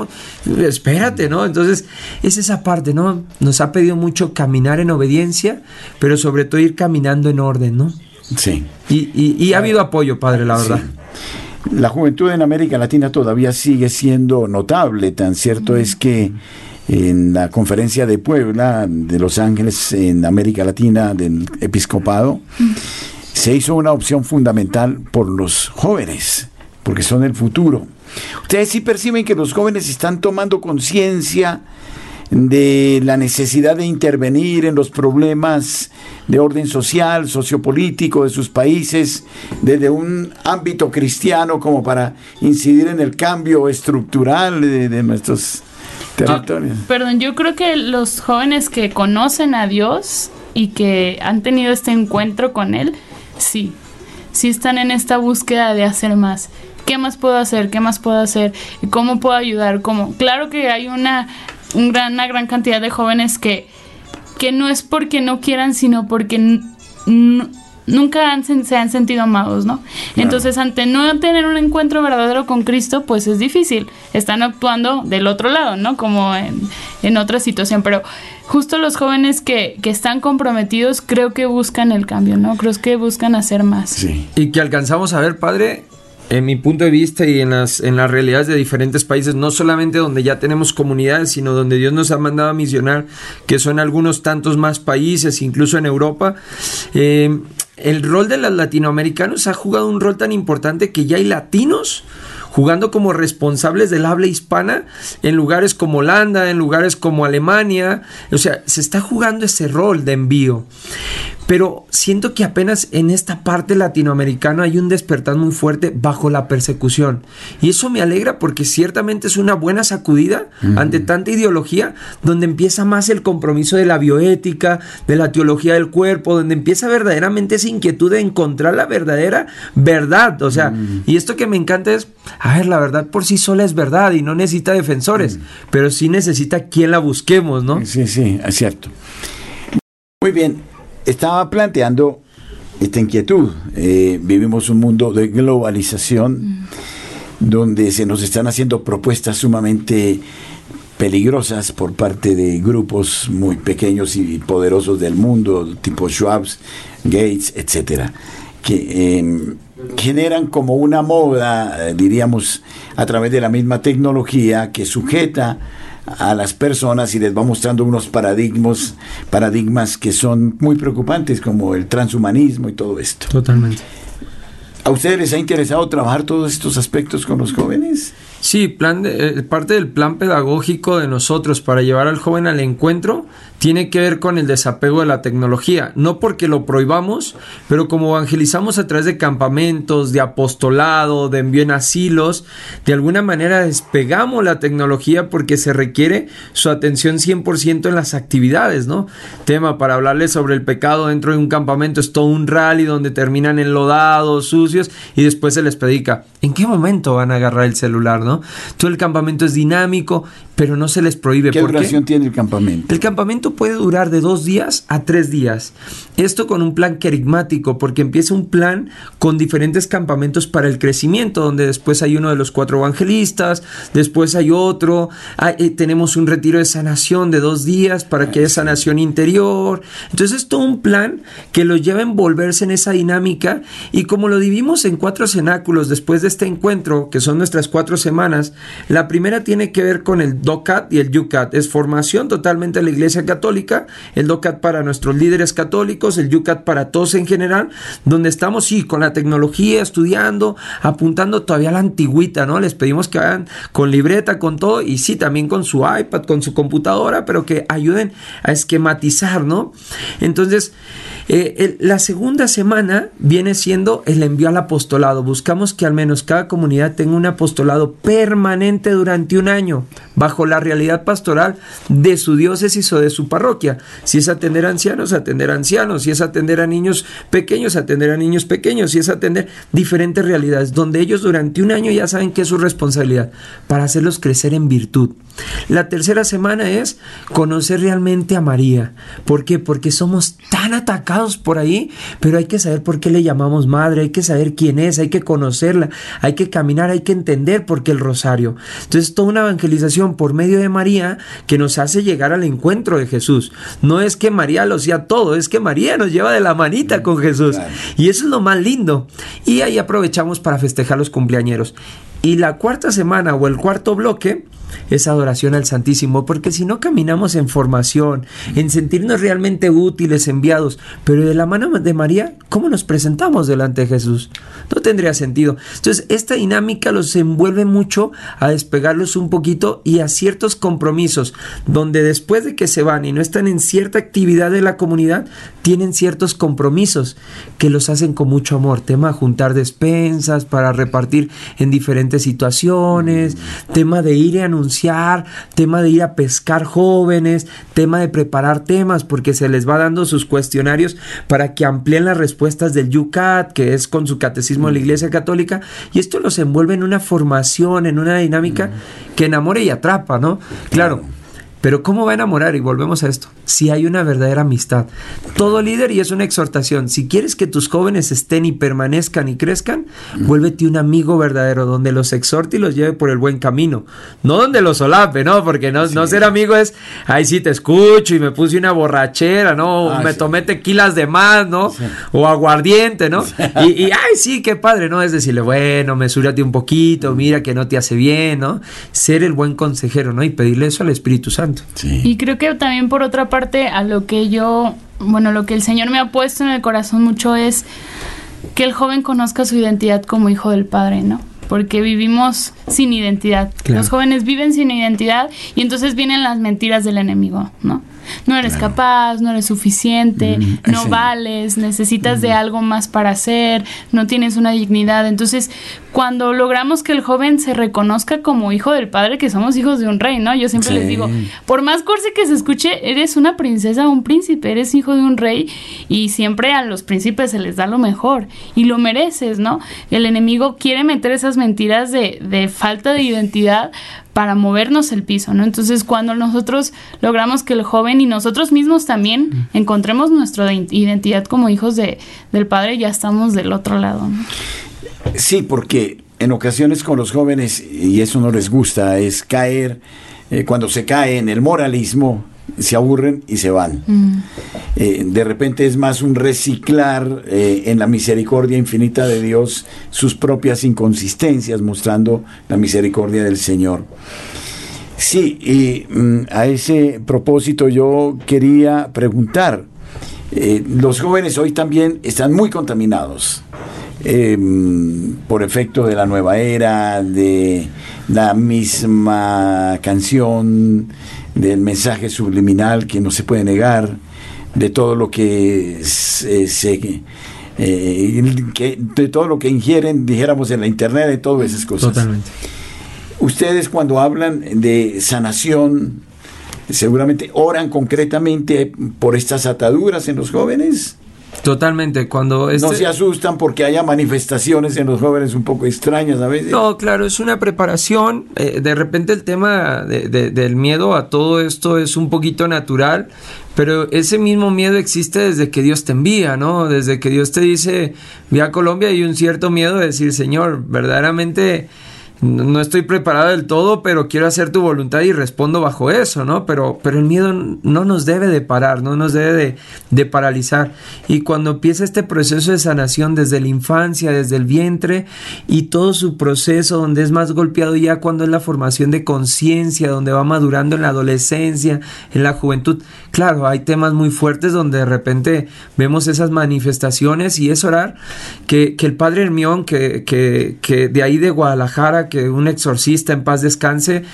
Espérate, ¿no? Entonces, es esa parte, ¿no? Nos ha pedido mucho caminar en obediencia, pero sobre todo ir caminando en orden, ¿no? Sí. Y, ha habido apoyo, padre, la verdad. La juventud en América Latina todavía sigue siendo notable, tan cierto es que en la conferencia de Puebla de Los Ángeles en América Latina del episcopado, se hizo una opción fundamental por los jóvenes, porque son el futuro. Ustedes sí perciben que los jóvenes están tomando conciencia de la necesidad de intervenir en los problemas de orden social, sociopolítico de sus países, desde un ámbito cristiano como para incidir en el cambio estructural de, nuestros territorios. perdón, yo creo que los jóvenes que conocen a Dios y que han tenido este encuentro con Él, sí, sí están en esta búsqueda de hacer más. ¿Qué más puedo hacer? ¿Qué más puedo hacer? ¿Cómo puedo ayudar? ¿Cómo? Claro que hay una, gran, una gran cantidad de jóvenes que, que no es porque no quieran, sino porque nunca han, se han sentido amados, ¿no? Entonces, ante no tener un encuentro verdadero con Cristo, pues es difícil. Están actuando del otro lado, ¿no? Como en, en otra situación. Pero justo los jóvenes que, que, están comprometidos creo que buscan el cambio, ¿no? Creo que buscan hacer más. Sí. Y que alcanzamos a ver, padre, en mi punto de vista y en las, en las realidades de diferentes países, no solamente donde ya tenemos comunidades, sino donde Dios nos ha mandado a misionar, que son algunos tantos más países, incluso en Europa, eh, el rol de los latinoamericanos ha jugado un rol tan importante que ya hay latinos jugando como responsables del habla hispana en lugares como Holanda, en lugares como Alemania. O sea, se está jugando ese rol de envío. Pero siento que apenas en esta parte latinoamericana hay un despertar muy fuerte bajo la persecución. Y eso me alegra porque ciertamente es una buena sacudida ante tanta ideología, donde empieza más el compromiso de la bioética, de la teología del cuerpo, donde empieza verdaderamente esa inquietud de encontrar la verdadera verdad. O sea, y esto que me encanta es, a ver, la verdad por sí sola es verdad y no necesita defensores, pero sí necesita quien la busquemos, ¿no? Sí, sí, es cierto. Muy bien, estaba planteando esta inquietud. Eh, vivimos un mundo de globalización donde se nos están haciendo propuestas sumamente peligrosas por parte de grupos muy pequeños y poderosos del mundo, tipo Schwabs, Gates, etcétera, que em, generan como una moda, eh, diríamos, a través de la misma tecnología que sujeta a las personas y les va mostrando unos paradigmas, paradigmas que son muy preocupantes, como el transhumanismo y todo esto. Totalmente. ¿A ustedes les ha interesado trabajar todos estos aspectos con los jóvenes? Sí, plan de, eh, parte del plan pedagógico de nosotros para llevar al joven al encuentro tiene que ver con el desapego de la tecnología. No porque lo prohibamos, pero como evangelizamos a través de campamentos, de apostolado, de envío en asilos, de alguna manera despegamos la tecnología porque se requiere su atención 100% en las actividades, ¿no? Tema para hablarles sobre el pecado dentro de un campamento es todo un rally donde terminan enlodados, sucios y después se les predica. ¿En qué momento van a agarrar el celular, no? Todo el campamento es dinámico, pero no se les prohíbe. ¿Qué duración tiene el campamento? El campamento puede durar de dos días a tres días. Esto con un plan querigmático, porque empieza un plan con diferentes campamentos para el crecimiento, donde después hay uno de los cuatro evangelistas, después hay otro, eh, tenemos un retiro de sanación de dos días para que haya sanación interior. Entonces es todo un plan que los lleva a envolverse en esa dinámica y como lo dividimos en cuatro cenáculos después de este encuentro, que son nuestras cuatro semanas, la primera tiene que ver con el DOCAT y el UCAT. Es formación totalmente de la Iglesia Católica, el DOCAT para nuestros líderes católicos, el UCAT para todos en general, donde estamos, sí, con la tecnología, estudiando, apuntando todavía a la antigüita, ¿no? Les pedimos que hagan con libreta, con todo, y sí, también con su iPad, con su computadora, pero que ayuden a esquematizar, ¿no? Entonces, eh, la segunda semana viene siendo el envío al apostolado. Buscamos que al menos cada comunidad tenga un apostolado permanente durante un año, bajo la realidad pastoral de su diócesis o de su parroquia. Si es atender a ancianos, atender a ancianos. Si es atender a niños pequeños, atender a niños pequeños. Si es atender diferentes realidades, donde ellos durante un año ya saben que es su responsabilidad para hacerlos crecer en virtud. La tercera semana es conocer realmente a María. ¿Por qué? Porque somos tan atacados por ahí, pero hay que saber por qué le llamamos madre, hay que saber quién es, hay que conocerla, hay que caminar, hay que entender por qué el rosario. Entonces, toda una evangelización por medio de María que nos hace llegar al encuentro de Jesús. No es que María lo sea todo, es que María nos lleva de la manita con Jesús. Y eso es lo más lindo. Y ahí aprovechamos para festejar los cumpleañeros. Y la cuarta semana o el cuarto bloque es adoración al Santísimo, porque si no caminamos en formación, en sentirnos realmente útiles, enviados, pero de la mano de María, ¿cómo nos presentamos delante de Jesús? No tendría sentido. Entonces, esta dinámica los envuelve mucho a despegarlos un poquito y a ciertos compromisos, donde después de que se van y no están en cierta actividad de la comunidad, tienen ciertos compromisos que los hacen con mucho amor. Tema juntar despensas para repartir en diferentes situaciones, tema de ir a anunciar tema de ir a pescar jóvenes, tema de preparar temas, porque se les va dando sus cuestionarios para que amplíen las respuestas del UCAT, que es con su catecismo de la Iglesia Católica, y esto los envuelve en una formación, en una dinámica que enamora y atrapa, ¿no? Claro. Pero ¿cómo va a enamorar? Y volvemos a esto si hay una verdadera amistad. Todo líder, y es una exhortación, si quieres que tus jóvenes estén y permanezcan y crezcan, vuélvete un amigo verdadero, donde los exhorte y los lleve por el buen camino. No donde los solape, ¿no? Porque no, no ser amigo es, ay, sí te escucho y me puse una borrachera, ¿no? Ah, me tomé tequilas de más, ¿no? O aguardiente, ¿no? Y, ay, sí, qué padre, ¿no? Es decirle, bueno, mesúrate un poquito, mira que no te hace bien, ¿no? Ser el buen consejero, ¿no? Y pedirle eso al Espíritu Santo. Y creo que también por otra parte a lo que yo, bueno, lo que el Señor me ha puesto en el corazón mucho es que el joven conozca su identidad como hijo del Padre, ¿no? Porque vivimos sin identidad. Los jóvenes viven sin identidad y entonces vienen las mentiras del enemigo, ¿no? No eres capaz, no eres suficiente, no vales, necesitas de algo más para hacer, no tienes una dignidad. Entonces, cuando logramos que el joven se reconozca como hijo del padre, que somos hijos de un rey, ¿no? Yo siempre les digo, por más cursi que se escuche, eres una princesa o un príncipe, eres hijo de un rey y siempre a los príncipes se les da lo mejor y lo mereces, ¿no? El enemigo quiere meter esas mentiras de, de falta de identidad para movernos el piso, ¿no? Entonces, cuando nosotros logramos que el joven y nosotros mismos también encontremos nuestra identidad como hijos de, del Padre, ya estamos del otro lado, ¿no? Sí, porque en ocasiones con los jóvenes, y eso no les gusta, es caer, eh, cuando se cae en el moralismo, se aburren y se van. Mm. Eh, de repente es más un reciclar eh, en la misericordia infinita de Dios sus propias inconsistencias, mostrando la misericordia del Señor. Sí, y mm, a ese propósito yo quería preguntar, eh, los jóvenes hoy también están muy contaminados. Em, por efecto de la nueva era, de la misma canción, del mensaje subliminal que no se puede negar, de todo lo que se, eh, de todo lo que ingieren, dijéramos en la internet, de todas esas cosas. Totalmente. Ustedes cuando hablan de sanación, seguramente oran concretamente por estas ataduras en los jóvenes. Totalmente, cuando... No este se asustan porque haya manifestaciones en los jóvenes un poco extrañas a veces. No, claro, es una preparación. Eh, de repente el tema del miedo a todo esto es un poquito natural, pero ese mismo miedo existe desde que Dios te envía, ¿no? Desde que Dios te dice, ve a Colombia hay un cierto miedo de decir, Señor, verdaderamente no estoy preparado del todo, pero quiero hacer tu voluntad y respondo bajo eso, ¿no? Pero, pero el miedo no nos debe de parar, no nos debe de, paralizar. Y cuando empieza este proceso de sanación desde la infancia, desde el vientre y todo su proceso donde es más golpeado ya cuando es la formación de conciencia, donde va madurando en la adolescencia, en la juventud. Claro, hay temas muy fuertes donde de repente vemos esas manifestaciones y es orar que, que el padre Hermión, que, que, que de ahí de Guadalajara, que un exorcista en paz descanse,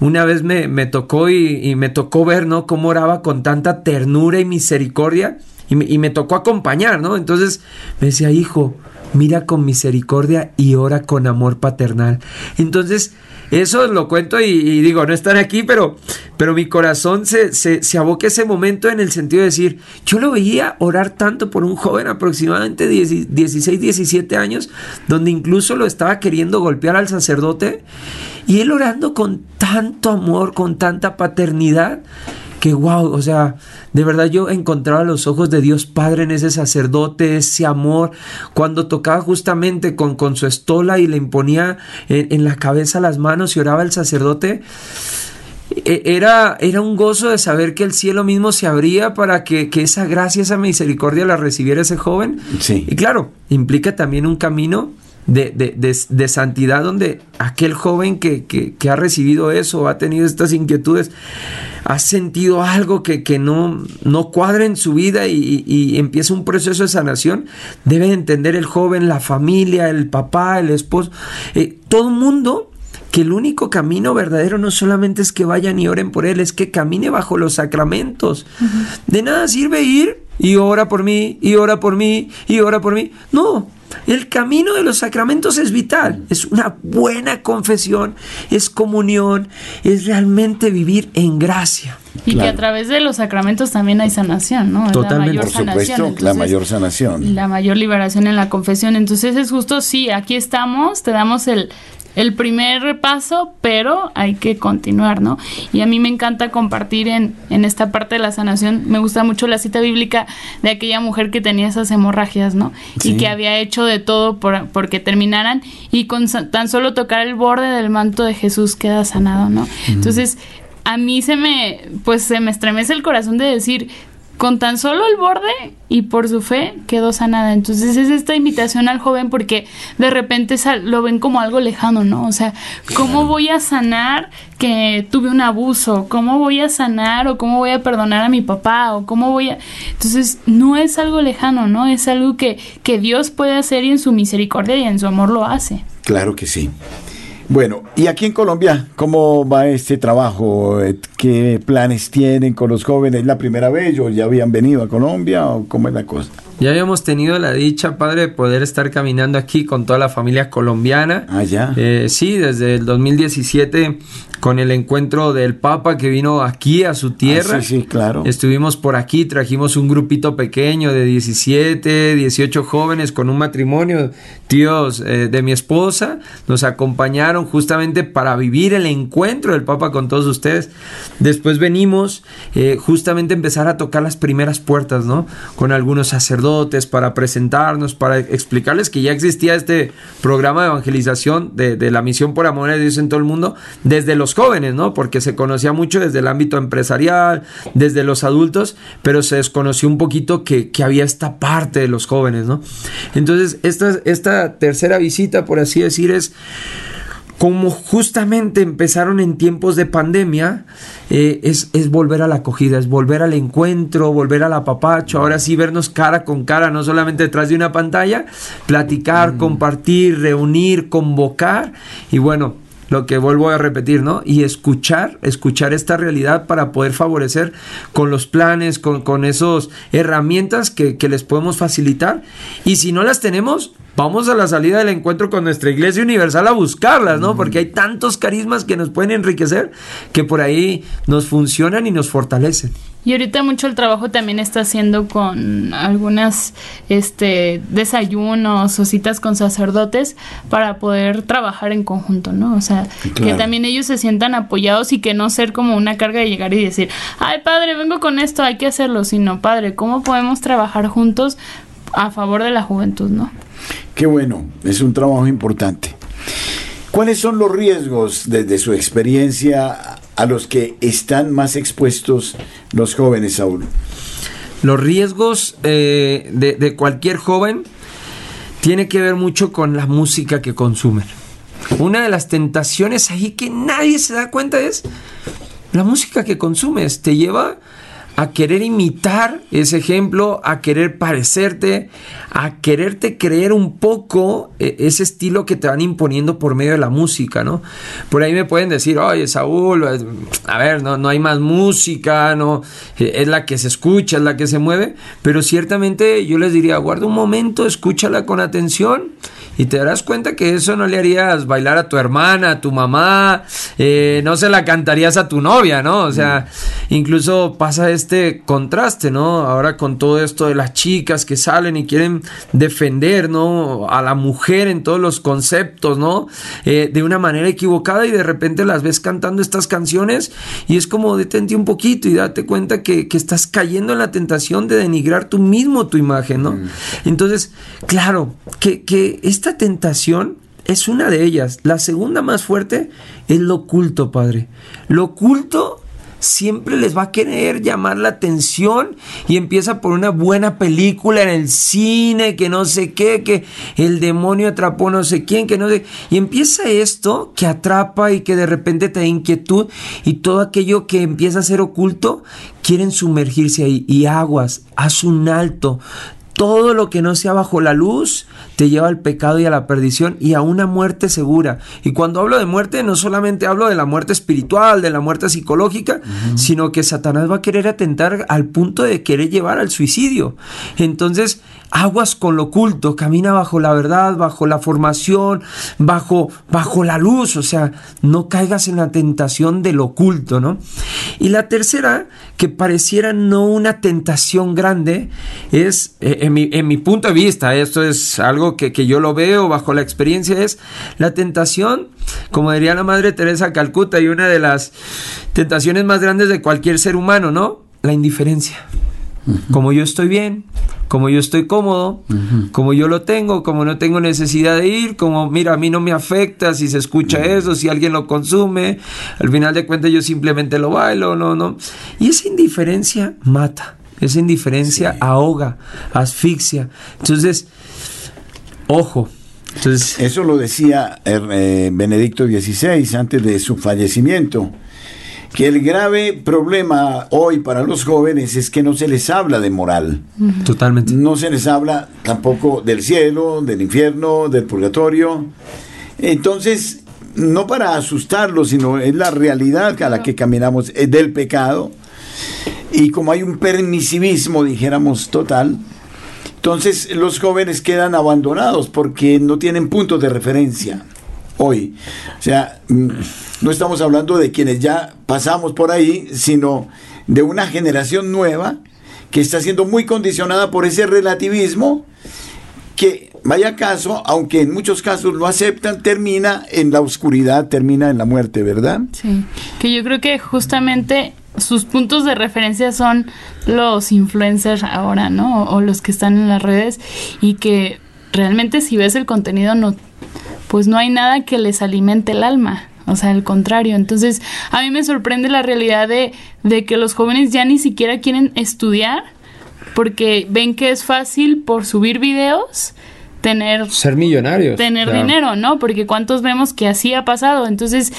una vez me, me tocó y, me tocó ver, ¿no? Cómo oraba con tanta ternura y misericordia y me, y me tocó acompañar, ¿no? Entonces me decía, hijo, mira con misericordia y ora con amor paternal. Entonces, eso lo cuento y, digo, no están aquí, pero, pero mi corazón se, se, se aboca ese momento en el sentido de decir, yo lo veía orar tanto por un joven aproximadamente 16, 17 años, donde incluso lo estaba queriendo golpear al sacerdote, y él orando con tanto amor, con tanta paternidad, que wow, o sea, de verdad yo encontraba los ojos de Dios Padre en ese sacerdote, ese amor, cuando tocaba justamente con, con su estola y le imponía en, la cabeza las manos y oraba el sacerdote. E, era, era un gozo de saber que el cielo mismo se abría para que, que esa gracia, esa misericordia la recibiera ese joven. Sí. Y claro, implica también un camino de, de, de, santidad donde aquel joven que, que, que, ha recibido eso, ha tenido estas inquietudes, ha sentido algo que, que no, no cuadra en su vida y, y, empieza un proceso de sanación, debe entender el joven, la familia, el papá, el esposo, eh, todo el mundo que el único camino verdadero no solamente es que vayan y oren por él, es que camine bajo los sacramentos. De nada sirve ir y ora por mí, y ora por mí, y ora por mí. No, el camino de los sacramentos es vital, es una buena confesión, es comunión, es realmente vivir en gracia. Y que a través de los sacramentos también hay sanación, ¿no? Totalmente. Por supuesto, la mayor sanación. La mayor liberación en la confesión. Entonces es justo, sí, aquí estamos, te damos el, el primer repaso, pero hay que continuar, ¿no? Y a mí me encanta compartir en, en esta parte de la sanación, me gusta mucho la cita bíblica de aquella mujer que tenía esas hemorragias, ¿no? Y que había hecho de todo por, porque terminaran y con tan solo tocar el borde del manto de Jesús queda sanado, ¿no? Entonces, a mí se me, pues se me estremece el corazón de decir, con tan solo el borde y por su fe quedó sanada. Entonces es esta invitación al joven porque de repente lo ven como algo lejano, ¿no? O sea, ¿cómo voy a sanar que tuve un abuso? ¿Cómo voy a sanar o cómo voy a perdonar a mi papá? ¿O cómo voy a...? Entonces no es algo lejano, ¿no? Es algo que, que Dios puede hacer y en su misericordia y en su amor lo hace. Claro que sí. Bueno, y aquí en Colombia, ¿cómo va este trabajo? ¿Qué planes tienen con los jóvenes? ¿La primera vez o ya habían venido a Colombia o cómo es la cosa? Ya habíamos tenido la dicha, padre, de poder estar caminando aquí con toda la familia colombiana. Ah, ya. Eh, sí, desde el 2017 con el encuentro del Papa que vino aquí a su tierra. Ah, sí, sí, claro. Estuvimos por aquí, trajimos un grupito pequeño de 17, 18 jóvenes con un matrimonio, tíos eh, de mi esposa, nos acompañaron justamente para vivir el encuentro del Papa con todos ustedes. Después venimos eh, justamente a empezar a tocar las primeras puertas, ¿no? Con algunos sacerdotes para presentarnos, para explicarles que ya existía este programa de evangelización de, de la misión por amor a Dios en todo el mundo desde los jóvenes, ¿no? Porque se conocía mucho desde el ámbito empresarial, desde los adultos, pero se desconoció un poquito que, había esta parte de los jóvenes, ¿no? Entonces, esta, esta tercera visita, por así decir, es como justamente empezaron en tiempos de pandemia, eh, es, es, volver a la acogida, es volver al encuentro, volver al apapacho, ahora sí vernos cara con cara, no solamente detrás de una pantalla, platicar, mm. compartir, reunir, convocar y bueno, lo que vuelvo a repetir, ¿no? Y escuchar, escuchar esta realidad para poder favorecer con los planes, con, con esas herramientas que, que les podemos facilitar. Y si no las tenemos, vamos a la salida del encuentro con nuestra iglesia universal a buscarlas, ¿no? Porque hay tantos carismas que nos pueden enriquecer que por ahí nos funcionan y nos fortalecen. Y ahorita mucho el trabajo también está haciendo con algunas este desayunos o citas con sacerdotes para poder trabajar en conjunto, ¿no? O sea, que también ellos se sientan apoyados y que no ser como una carga de llegar y decir, "Ay, padre, vengo con esto, hay que hacerlo", sino, "Padre, ¿cómo podemos trabajar juntos a favor de la juventud, ¿no?" Qué bueno, es un trabajo importante. ¿Cuáles son los riesgos desde su experiencia a los que están más expuestos los jóvenes, Saúl? Los riesgos eh, de, de cualquier joven tiene que ver mucho con la música que consumen. Una de las tentaciones ahí que nadie se da cuenta es la música que consumes. Te lleva a querer imitar ese ejemplo, a querer parecerte, a quererte creer un poco eh, ese estilo que te van imponiendo por medio de la música, ¿no? Por ahí me pueden decir, oye, Saúl, a ver, no, no hay más música, no, eh, es la que se escucha, es la que se mueve, pero ciertamente yo les diría, guarda un momento, escúchala con atención y te darás cuenta que eso no le harías bailar a tu hermana, a tu mamá, eh, no se la cantarías a tu novia, ¿no? O sea, incluso pasa este contraste, ¿no? Ahora con todo esto de las chicas que salen y quieren defender, ¿no? A la mujer en todos los conceptos, ¿no? Eh, de una manera equivocada y de repente las ves cantando estas canciones y es como detente un poquito y date cuenta que, que estás cayendo en la tentación de denigrar tú mismo tu imagen, ¿no? Mm. Entonces, claro, que, que esta tentación es una de ellas. La segunda más fuerte es lo oculto, Padre. Lo oculto siempre les va a querer llamar la atención y empieza por una buena película en el cine, que no sé qué, que el demonio atrapó no sé quién, que no sé. Y empieza esto que atrapa y que de repente te da inquietud y todo aquello que empieza a ser oculto, quieren sumergirse ahí. Y aguas, haz un alto, todo lo que no sea bajo la luz te lleva al pecado y a la perdición y a una muerte segura. Y cuando hablo de muerte, no solamente hablo de la muerte espiritual, de la muerte psicológica, sino que Satanás va a querer atentar al punto de querer llevar al suicidio. Entonces, aguas con lo oculto, camina bajo la verdad, bajo la formación, bajo, bajo la luz, o sea, no caigas en la tentación del oculto, ¿no? Y la tercera, que pareciera no una tentación grande, es, eh, en, mi, en mi punto de vista, esto es algo que, que yo lo veo bajo la experiencia, es la tentación, como diría la Madre Teresa Calcuta, y una de las tentaciones más grandes de cualquier ser humano, ¿no? La indiferencia. Como yo estoy bien, como yo estoy cómodo, como yo lo tengo, como no tengo necesidad de ir, como mira, a mí no me afecta si se escucha eso, si alguien lo consume, al final de cuentas yo simplemente lo bailo, no, no. Y esa indiferencia mata, esa indiferencia ahoga, asfixia. Entonces, ojo. Entonces, eso lo decía eh, Benedicto XVI antes de su fallecimiento que el grave problema hoy para los jóvenes es que no se les habla de moral. Totalmente. No se les habla tampoco del cielo, del infierno, del purgatorio. Entonces, no para asustarlos, sino es la realidad a la que caminamos, es del pecado. Y como hay un permisivismo, dijéramos, total, entonces los jóvenes quedan abandonados porque no tienen puntos de referencia hoy. O sea, mm, no estamos hablando de quienes ya pasamos por ahí, sino de una generación nueva que está siendo muy condicionada por ese relativismo que, vaya caso, aunque en muchos casos lo aceptan, termina en la oscuridad, termina en la muerte, ¿verdad? Sí, que yo creo que justamente sus puntos de referencia son los influencers ahora, ¿no? O, los que están en las redes y que realmente si ves el contenido no pues no hay nada que les alimente el alma. O sea, al contrario. Entonces, a mí me sorprende la realidad de, de que los jóvenes ya ni siquiera quieren estudiar porque ven que es fácil por subir videos tener ser millonarios tener dinero no porque cuántos vemos que así ha pasado entonces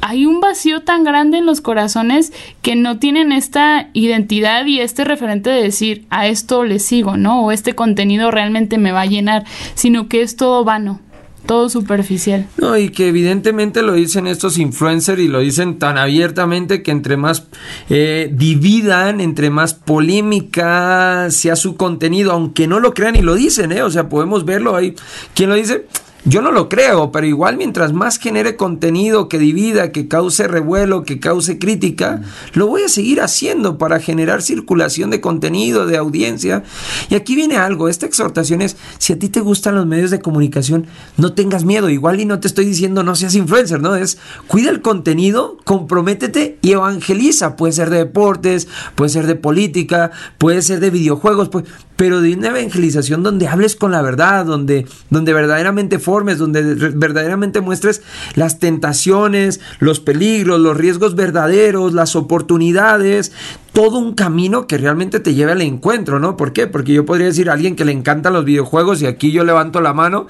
hay un vacío tan grande en los corazones que no tienen esta identidad y este referente de decir a esto le sigo, ¿no? O este contenido realmente me va a llenar, sino que es todo vano todo superficial. No, y que evidentemente lo dicen estos influencers y lo dicen tan abiertamente que entre más eh, dividan, entre más polémica sea su contenido, aunque no lo crean y lo dicen, ¿eh? O sea, podemos verlo ahí. ¿Quién lo dice? Yo no lo creo, pero igual mientras más genere contenido que divida, que cause revuelo, que cause crítica, lo voy a seguir haciendo para generar circulación de contenido, de audiencia. Y aquí viene algo, esta exhortación es, si a ti te gustan los medios de comunicación, no tengas miedo, igual y no te estoy diciendo no seas influencer, ¿no? Es, cuida el contenido, comprométete y evangeliza. Puede ser de deportes, puede ser de política, puede ser de videojuegos, pues, pero de una evangelización donde hables con la verdad, donde, donde verdaderamente donde verdaderamente muestres las tentaciones, los peligros, los riesgos verdaderos, las oportunidades, todo un camino que realmente te lleve al encuentro, ¿no? ¿Por qué? Porque yo podría decir a alguien que le encantan los videojuegos y aquí yo levanto la mano,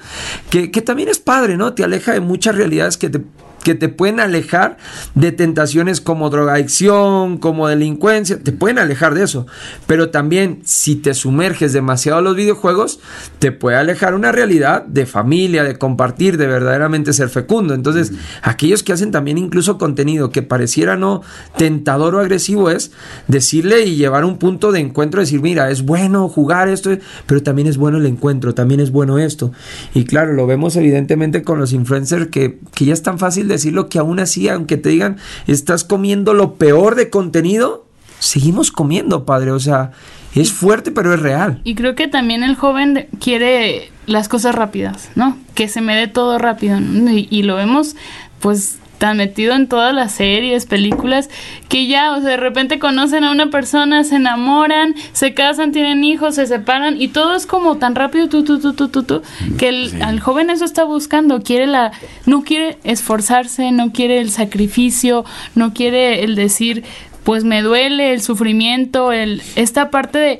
que, que también es padre, ¿no? Te aleja de muchas realidades que te que te pueden alejar de tentaciones como drogadicción, como delincuencia, te pueden alejar de eso. Pero también si te sumerges demasiado en los videojuegos, te puede alejar una realidad de familia, de compartir, de verdaderamente ser fecundo. Entonces, aquellos que hacen también incluso contenido que pareciera no tentador o agresivo es decirle y llevar un punto de encuentro, decir, mira, es bueno jugar esto, pero también es bueno el encuentro, también es bueno esto. Y claro, lo vemos evidentemente con los influencers que, que ya es tan fácil de decirlo que aún así, aunque te digan, estás comiendo lo peor de contenido, seguimos comiendo, padre. O sea, es fuerte, pero es real. Y creo que también el joven quiere las cosas rápidas, ¿no? Que se me dé todo rápido. Y, y lo vemos, pues tan metido en todas las series, películas, que ya, o sea, de repente conocen a una persona, se enamoran, se casan, tienen hijos, se separan y todo es como tan rápido, tú, tú, tú, tú, tú, tú que el, al joven eso está buscando, quiere la, no quiere esforzarse, no quiere el sacrificio, no quiere el decir, pues me duele el sufrimiento, el, esta parte de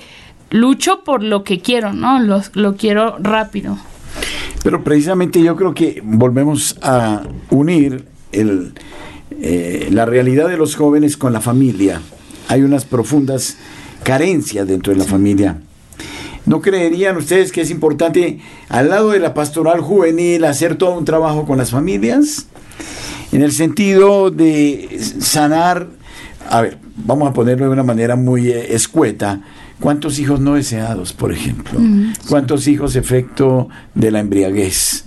lucho por lo que quiero, ¿no? Lo, lo quiero rápido. Pero precisamente yo creo que volvemos a unir el, eh, la realidad de los jóvenes con la familia. Hay unas profundas carencias dentro de la familia. ¿No creerían ustedes que es importante, al lado de la pastoral juvenil, hacer todo un trabajo con las familias? En el sentido de sanar, a ver, vamos a ponerlo de una manera muy eh, escueta, ¿cuántos hijos no deseados, por ejemplo? ¿Cuántos hijos efecto de la embriaguez?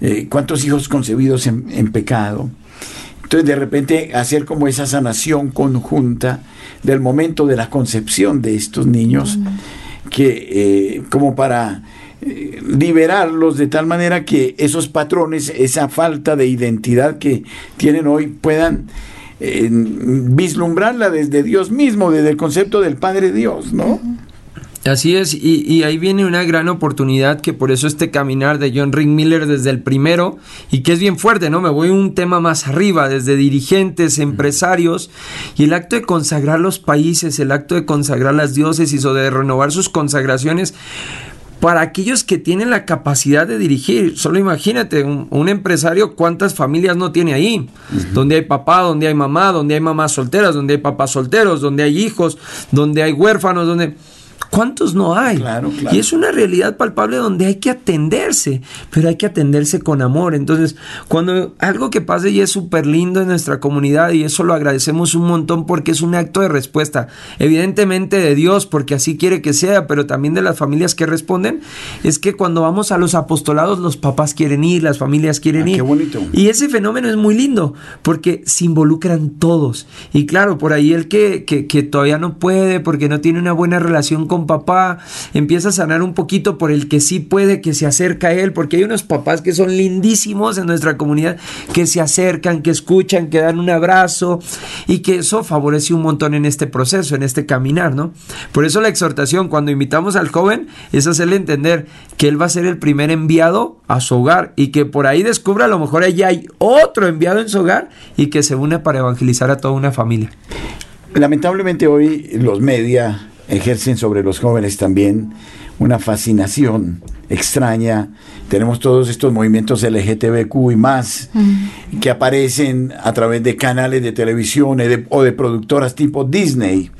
Eh, cuántos hijos concebidos en, pecado. Entonces de repente hacer como esa sanación conjunta del momento de la concepción de estos niños, que eh, como para eh, liberarlos de tal manera que esos patrones, esa falta de identidad que tienen hoy puedan vislumbrarla desde Dios mismo, desde el concepto del Padre Dios, ¿no? Así es, y, ahí viene una gran oportunidad que por eso este caminar de John Rick Miller desde el primero, y que es bien fuerte, ¿no? Me voy un tema más arriba, desde dirigentes, empresarios, y el acto de consagrar los países, el acto de consagrar las diócesis o de renovar sus consagraciones, para aquellos que tienen la capacidad de dirigir. Solo imagínate, un, empresario, ¿cuántas familias no tiene ahí? Donde hay papá, donde hay mamá, donde hay mamás solteras, donde hay papás solteros, donde hay hijos, donde hay huérfanos, donde... ¿Cuántos no hay? Y es una realidad palpable donde hay que atenderse, pero hay que atenderse con amor. Entonces, cuando algo que pase y es súper lindo en nuestra comunidad y eso lo agradecemos un montón porque es un acto de respuesta, evidentemente de Dios, porque así quiere que sea, pero también de las familias que responden, es que cuando vamos a los apostolados los papás quieren ir, las familias quieren ah, ir. Qué bonito. Y ese fenómeno es muy lindo porque se involucran todos. Y claro, por ahí el que, que, que todavía no puede porque no tiene una buena relación con papá, empieza a sanar un poquito por el que sí puede, que se acerca a él, porque hay unos papás que son lindísimos en nuestra comunidad, que se acercan, que escuchan, que dan un abrazo y que eso favorece un montón en este proceso, en este caminar, ¿no? Por eso la exhortación cuando invitamos al joven es hacerle entender que él va a ser el primer enviado a su hogar y que por ahí descubra a lo mejor allá hay otro enviado en su hogar y que se une para evangelizar a toda una familia. Lamentablemente hoy los media ejercen sobre los jóvenes también una fascinación extraña. Tenemos todos estos movimientos LGTBQ y más que aparecen a través de canales de televisión o de productoras tipo Disney.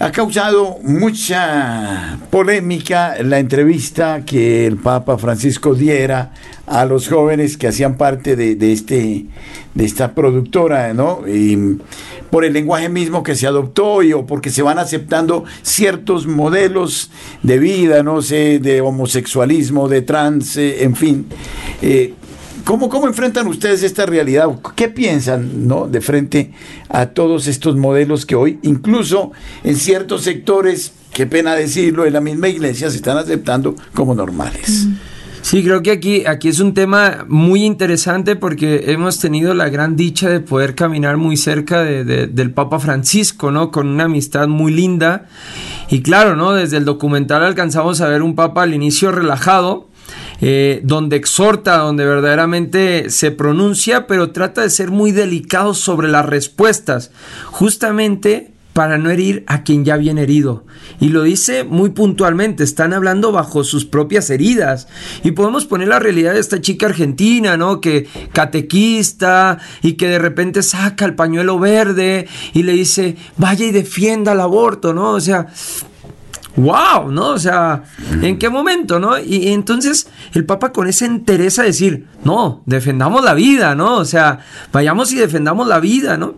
Ha causado mucha polémica la entrevista que el Papa Francisco diera a los jóvenes que hacían parte de, este, de esta productora, ¿no? Y por el lenguaje mismo que se adoptó y o porque se van aceptando ciertos modelos de vida, no sé, de homosexualismo, de trans, eh, en fin. Eh, ¿Cómo, ¿Cómo enfrentan ustedes esta realidad? ¿Qué piensan ¿no? de frente a todos estos modelos que hoy, incluso en ciertos sectores, qué pena decirlo, en la misma iglesia se están aceptando como normales? Sí, creo que aquí, aquí es un tema muy interesante porque hemos tenido la gran dicha de poder caminar muy cerca de, del Papa Francisco, ¿no? Con una amistad muy linda. Y claro, ¿no? Desde el documental alcanzamos a ver un Papa al inicio relajado, eh, donde exhorta, donde verdaderamente se pronuncia, pero trata de ser muy delicado sobre las respuestas, justamente para no herir a quien ya viene herido. Y lo dice muy puntualmente, están hablando bajo sus propias heridas. Y podemos poner la realidad de esta chica argentina, ¿no? Que catequista y que de repente saca el pañuelo verde y le dice, vaya y defienda el aborto, ¿no? O sea, wow, ¿no? O sea, ¿en qué momento, no? Y, entonces el Papa con esa entereza decir, no, defendamos la vida, ¿no? O sea, vayamos y defendamos la vida, ¿no?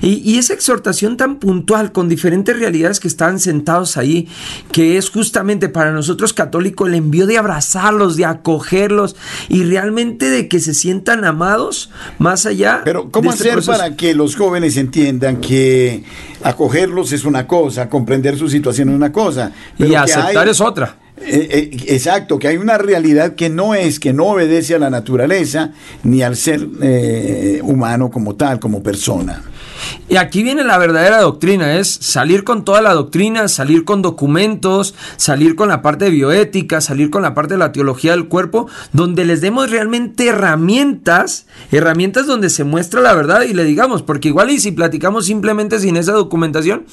Y, esa exhortación tan puntual con diferentes realidades que están sentados ahí, que es justamente para nosotros católicos el envío de abrazarlos, de acogerlos y realmente de que se sientan amados más allá. Pero ¿cómo este hacer para que los jóvenes entiendan que acogerlos es una cosa, comprender su situación es una cosa? Y aceptar es otra. Eh, eh, exacto, que hay una realidad que no es, que no obedece a la naturaleza ni al ser eh, humano como tal, como persona. Y aquí viene la verdadera doctrina, es salir con toda la doctrina, salir con documentos, salir con la parte de bioética, salir con la parte de la teología del cuerpo, donde les demos realmente herramientas, herramientas donde se muestra la verdad y le digamos, porque igual y si platicamos simplemente sin esa documentación,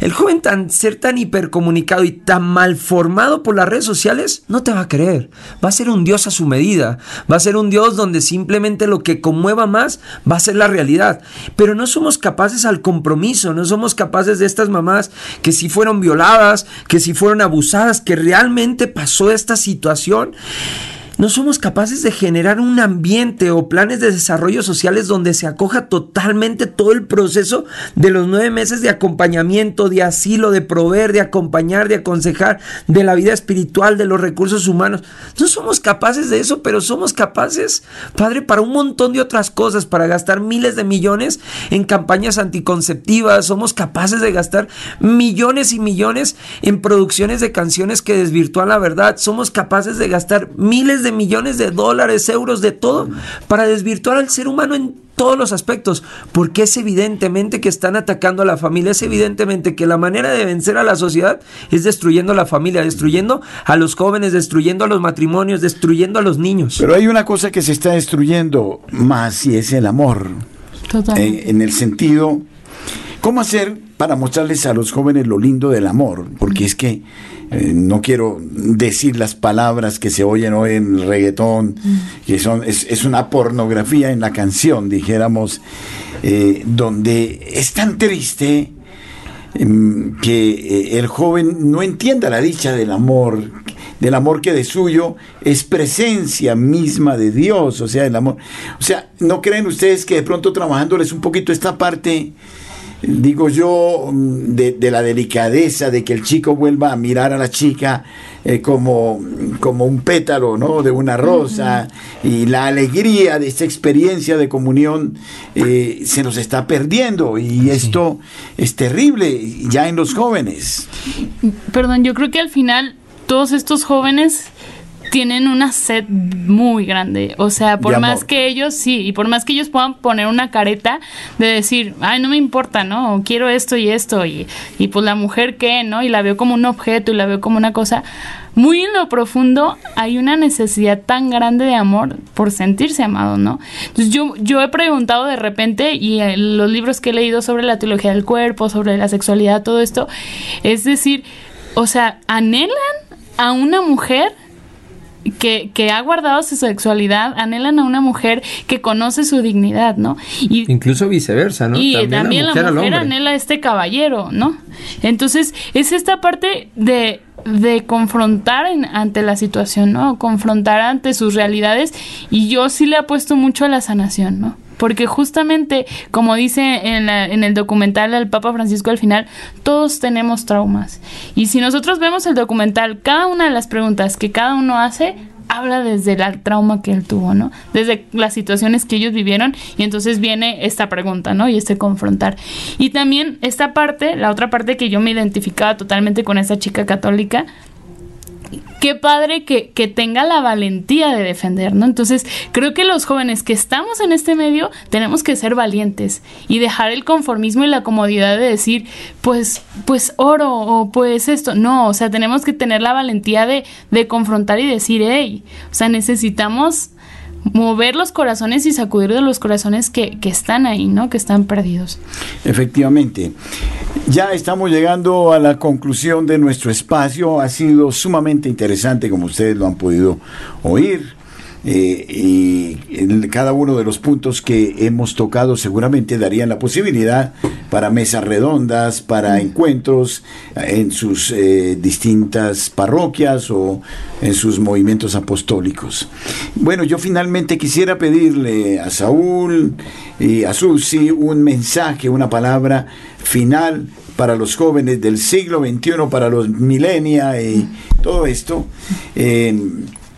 el joven tan ser tan hipercomunicado y tan mal formado por las redes sociales, no te va a creer, va a ser un Dios a su medida, va a ser un Dios donde simplemente lo que conmueva más va a ser la realidad, pero no somos capaces al compromiso, no somos capaces de estas mamás que si fueron violadas, que si fueron abusadas, que realmente pasó esta situación no somos capaces de generar un ambiente o planes de desarrollo sociales donde se acoja totalmente todo el proceso de los nueve meses de acompañamiento, de asilo, de proveer, de acompañar, de aconsejar, de la vida espiritual, de los recursos humanos. No somos capaces de eso, pero somos capaces, Padre, para un montón de otras cosas, para gastar miles de millones en campañas anticonceptivas, somos capaces de gastar millones y millones en producciones de canciones que desvirtúan la verdad, somos capaces de gastar miles de millones de dólares, euros, de todo, para desvirtuar al ser humano en todos los aspectos, porque es evidentemente que están atacando a la familia, es evidentemente que la manera de vencer a la sociedad es destruyendo a la familia, destruyendo a los jóvenes, destruyendo a los matrimonios, destruyendo a los niños. Pero hay una cosa que se está destruyendo más y es el amor. Eh, en el sentido, ¿cómo hacer para mostrarles a los jóvenes lo lindo del amor? Porque es que eh, no quiero decir las palabras que se oyen hoy en el reggaetón, que son, es, una pornografía en la canción, dijéramos, eh, donde es tan triste em, que eh, el joven no entienda la dicha del amor, del amor que de suyo es presencia misma de Dios, o sea, el amor. O sea, ¿no creen ustedes que de pronto trabajándoles un poquito esta parte digo yo, mm, de, la delicadeza de que el chico vuelva a mirar a la chica eh, como, como un pétalo ¿no? de una rosa y la alegría de esta experiencia de comunión eh, se nos está perdiendo y esto es terrible ya en los jóvenes. Perdón, yo creo que al final todos estos jóvenes tienen una sed muy grande. O sea, por más que ellos, sí, y por más que ellos puedan poner una careta de decir, ay, no me importa, ¿no? Quiero esto y esto, y, y pues la mujer qué, ¿no? Y la veo como un objeto y la veo como una cosa. Muy en lo profundo hay una necesidad tan grande de amor por sentirse amado, ¿no? Entonces yo, yo he preguntado de repente, y en los libros que he leído sobre la teología del cuerpo, sobre la sexualidad, todo esto, es decir, o sea, anhelan a una mujer que, que, ha guardado su sexualidad, anhelan a una mujer que conoce su dignidad, ¿no? Y, Incluso viceversa, ¿no? Y también, la mujer, anhela a este caballero, ¿no? Entonces, es esta parte de, de confrontar ante la situación, ¿no? Confrontar ante sus realidades y yo sí le apuesto mucho a la sanación, ¿no? Porque justamente, como dice en, el documental al Papa Francisco al final, todos tenemos traumas. Y si nosotros vemos el documental, cada una de las preguntas que cada uno hace, habla desde el trauma que él tuvo, ¿no? Desde las situaciones que ellos vivieron y entonces viene esta pregunta, ¿no? Y este confrontar. Y también esta parte, la otra parte que yo me identificaba totalmente con esa chica católica, qué padre que, que, tenga la valentía de defender, ¿no? Entonces, creo que los jóvenes que estamos en este medio tenemos que ser valientes y dejar el conformismo y la comodidad de decir, pues, pues oro o pues esto. No, o sea, tenemos que tener la valentía de, de confrontar y decir, hey, o sea, necesitamos mover los corazones y sacudir de los corazones que, que, están ahí, ¿no? Que están perdidos. Efectivamente. Ya estamos llegando a la conclusión de nuestro espacio. Ha sido sumamente interesante, como ustedes lo han podido oír. Eh, y en cada uno de los puntos que hemos tocado seguramente darían la posibilidad para mesas redondas, para encuentros en sus eh, distintas parroquias o en sus movimientos apostólicos. Bueno, yo finalmente quisiera pedirle a Saúl y a Susi un mensaje, una palabra final para los jóvenes del siglo XXI, para los milenia y todo esto. Eh,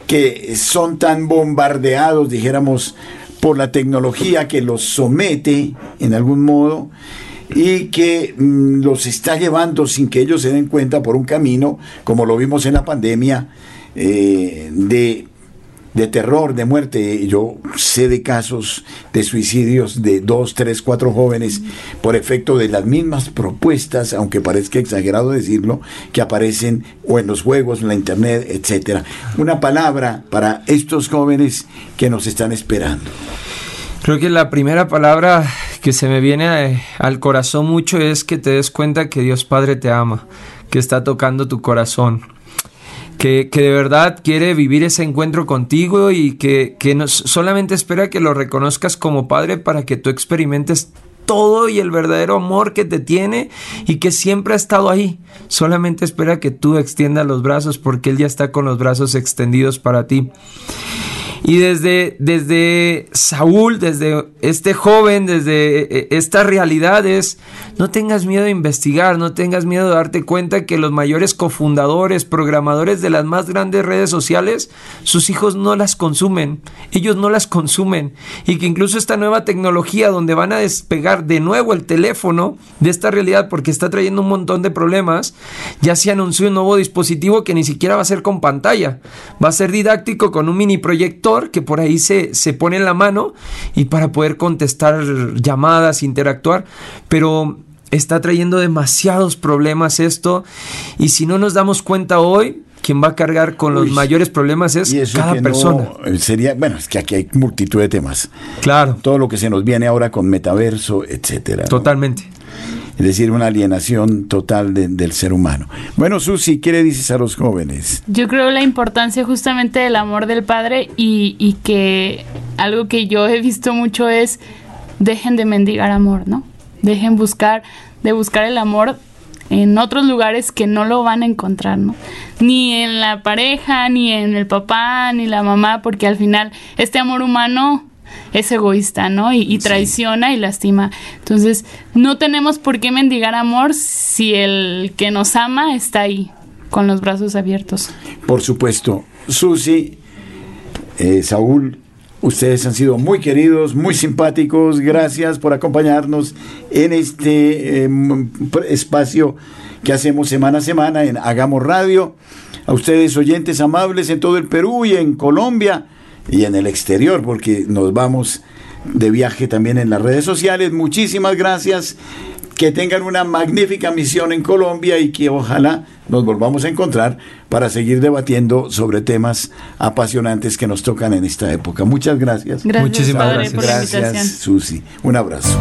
que son tan bombardeados, dijéramos, por la tecnología que los somete en algún modo y que mm, los está llevando sin que ellos se den cuenta por un camino, como lo vimos en la pandemia, eh, de de terror, de muerte. Yo sé de casos de suicidios de dos, tres, cuatro jóvenes por efecto de las mismas propuestas, aunque parezca exagerado decirlo, que aparecen o en los juegos, en la internet, etcétera. Una palabra para estos jóvenes que nos están esperando. Creo que la primera palabra que se me viene eh, al corazón mucho es que te des cuenta que Dios Padre te ama, que está tocando tu corazón que, de verdad quiere vivir ese encuentro contigo y que, que solamente espera que lo reconozcas como padre para que tú experimentes todo y el verdadero amor que te tiene y que siempre ha estado ahí. Solamente espera que tú extiendas los brazos porque Él ya está con los brazos extendidos para ti. Y desde, desde Saúl, desde este joven, desde eh, eh, estas realidades, no tengas miedo de investigar, no tengas miedo de darte cuenta que los mayores cofundadores, programadores de las más grandes redes sociales, sus hijos no las consumen, ellos no las consumen. Y que incluso esta nueva tecnología donde van a despegar de nuevo el teléfono de esta realidad porque está trayendo un montón de problemas, ya se anunció un nuevo dispositivo que ni siquiera va a ser con pantalla, va a ser didáctico con un mini que por ahí se, se pone en la mano y para poder contestar llamadas, interactuar, pero está trayendo demasiados problemas esto y si no nos damos cuenta hoy, quien va a cargar con los mayores problemas es cada persona. Eh, sería, bueno, es que aquí hay multitud de temas. Claro. Todo lo que se nos viene ahora con metaverso, etcétera. Totalmente es decir, una alienación total del ser humano. Bueno, Susi, ¿qué le dices a los jóvenes? Yo creo la importancia justamente del amor del Padre y, y que algo que yo he visto mucho es dejen de mendigar amor, ¿no? Dejen buscar, de buscar el amor en otros lugares que no lo van a encontrar, ¿no? Ni en la pareja, ni en el papá, ni la mamá, porque al final este amor humano es egoísta, ¿no? Y, traiciona y lastima. Entonces, no tenemos por qué mendigar amor si el que nos ama está ahí, con los brazos abiertos. Por supuesto. Susi, eh, Saúl, ustedes han sido muy queridos, muy simpáticos. Gracias por acompañarnos en este em, espacio que hacemos semana a semana en Hagamos Radio. A ustedes, oyentes amables en todo el Perú y en Colombia y en el exterior, porque nos vamos de viaje también en las redes sociales. Muchísimas gracias. Que tengan una magnífica misión en Colombia y que ojalá nos volvamos a encontrar para seguir debatiendo sobre temas apasionantes que nos tocan en esta época. Muchas gracias. gracias Muchísimas gracias. Gracias, Susi. Un abrazo.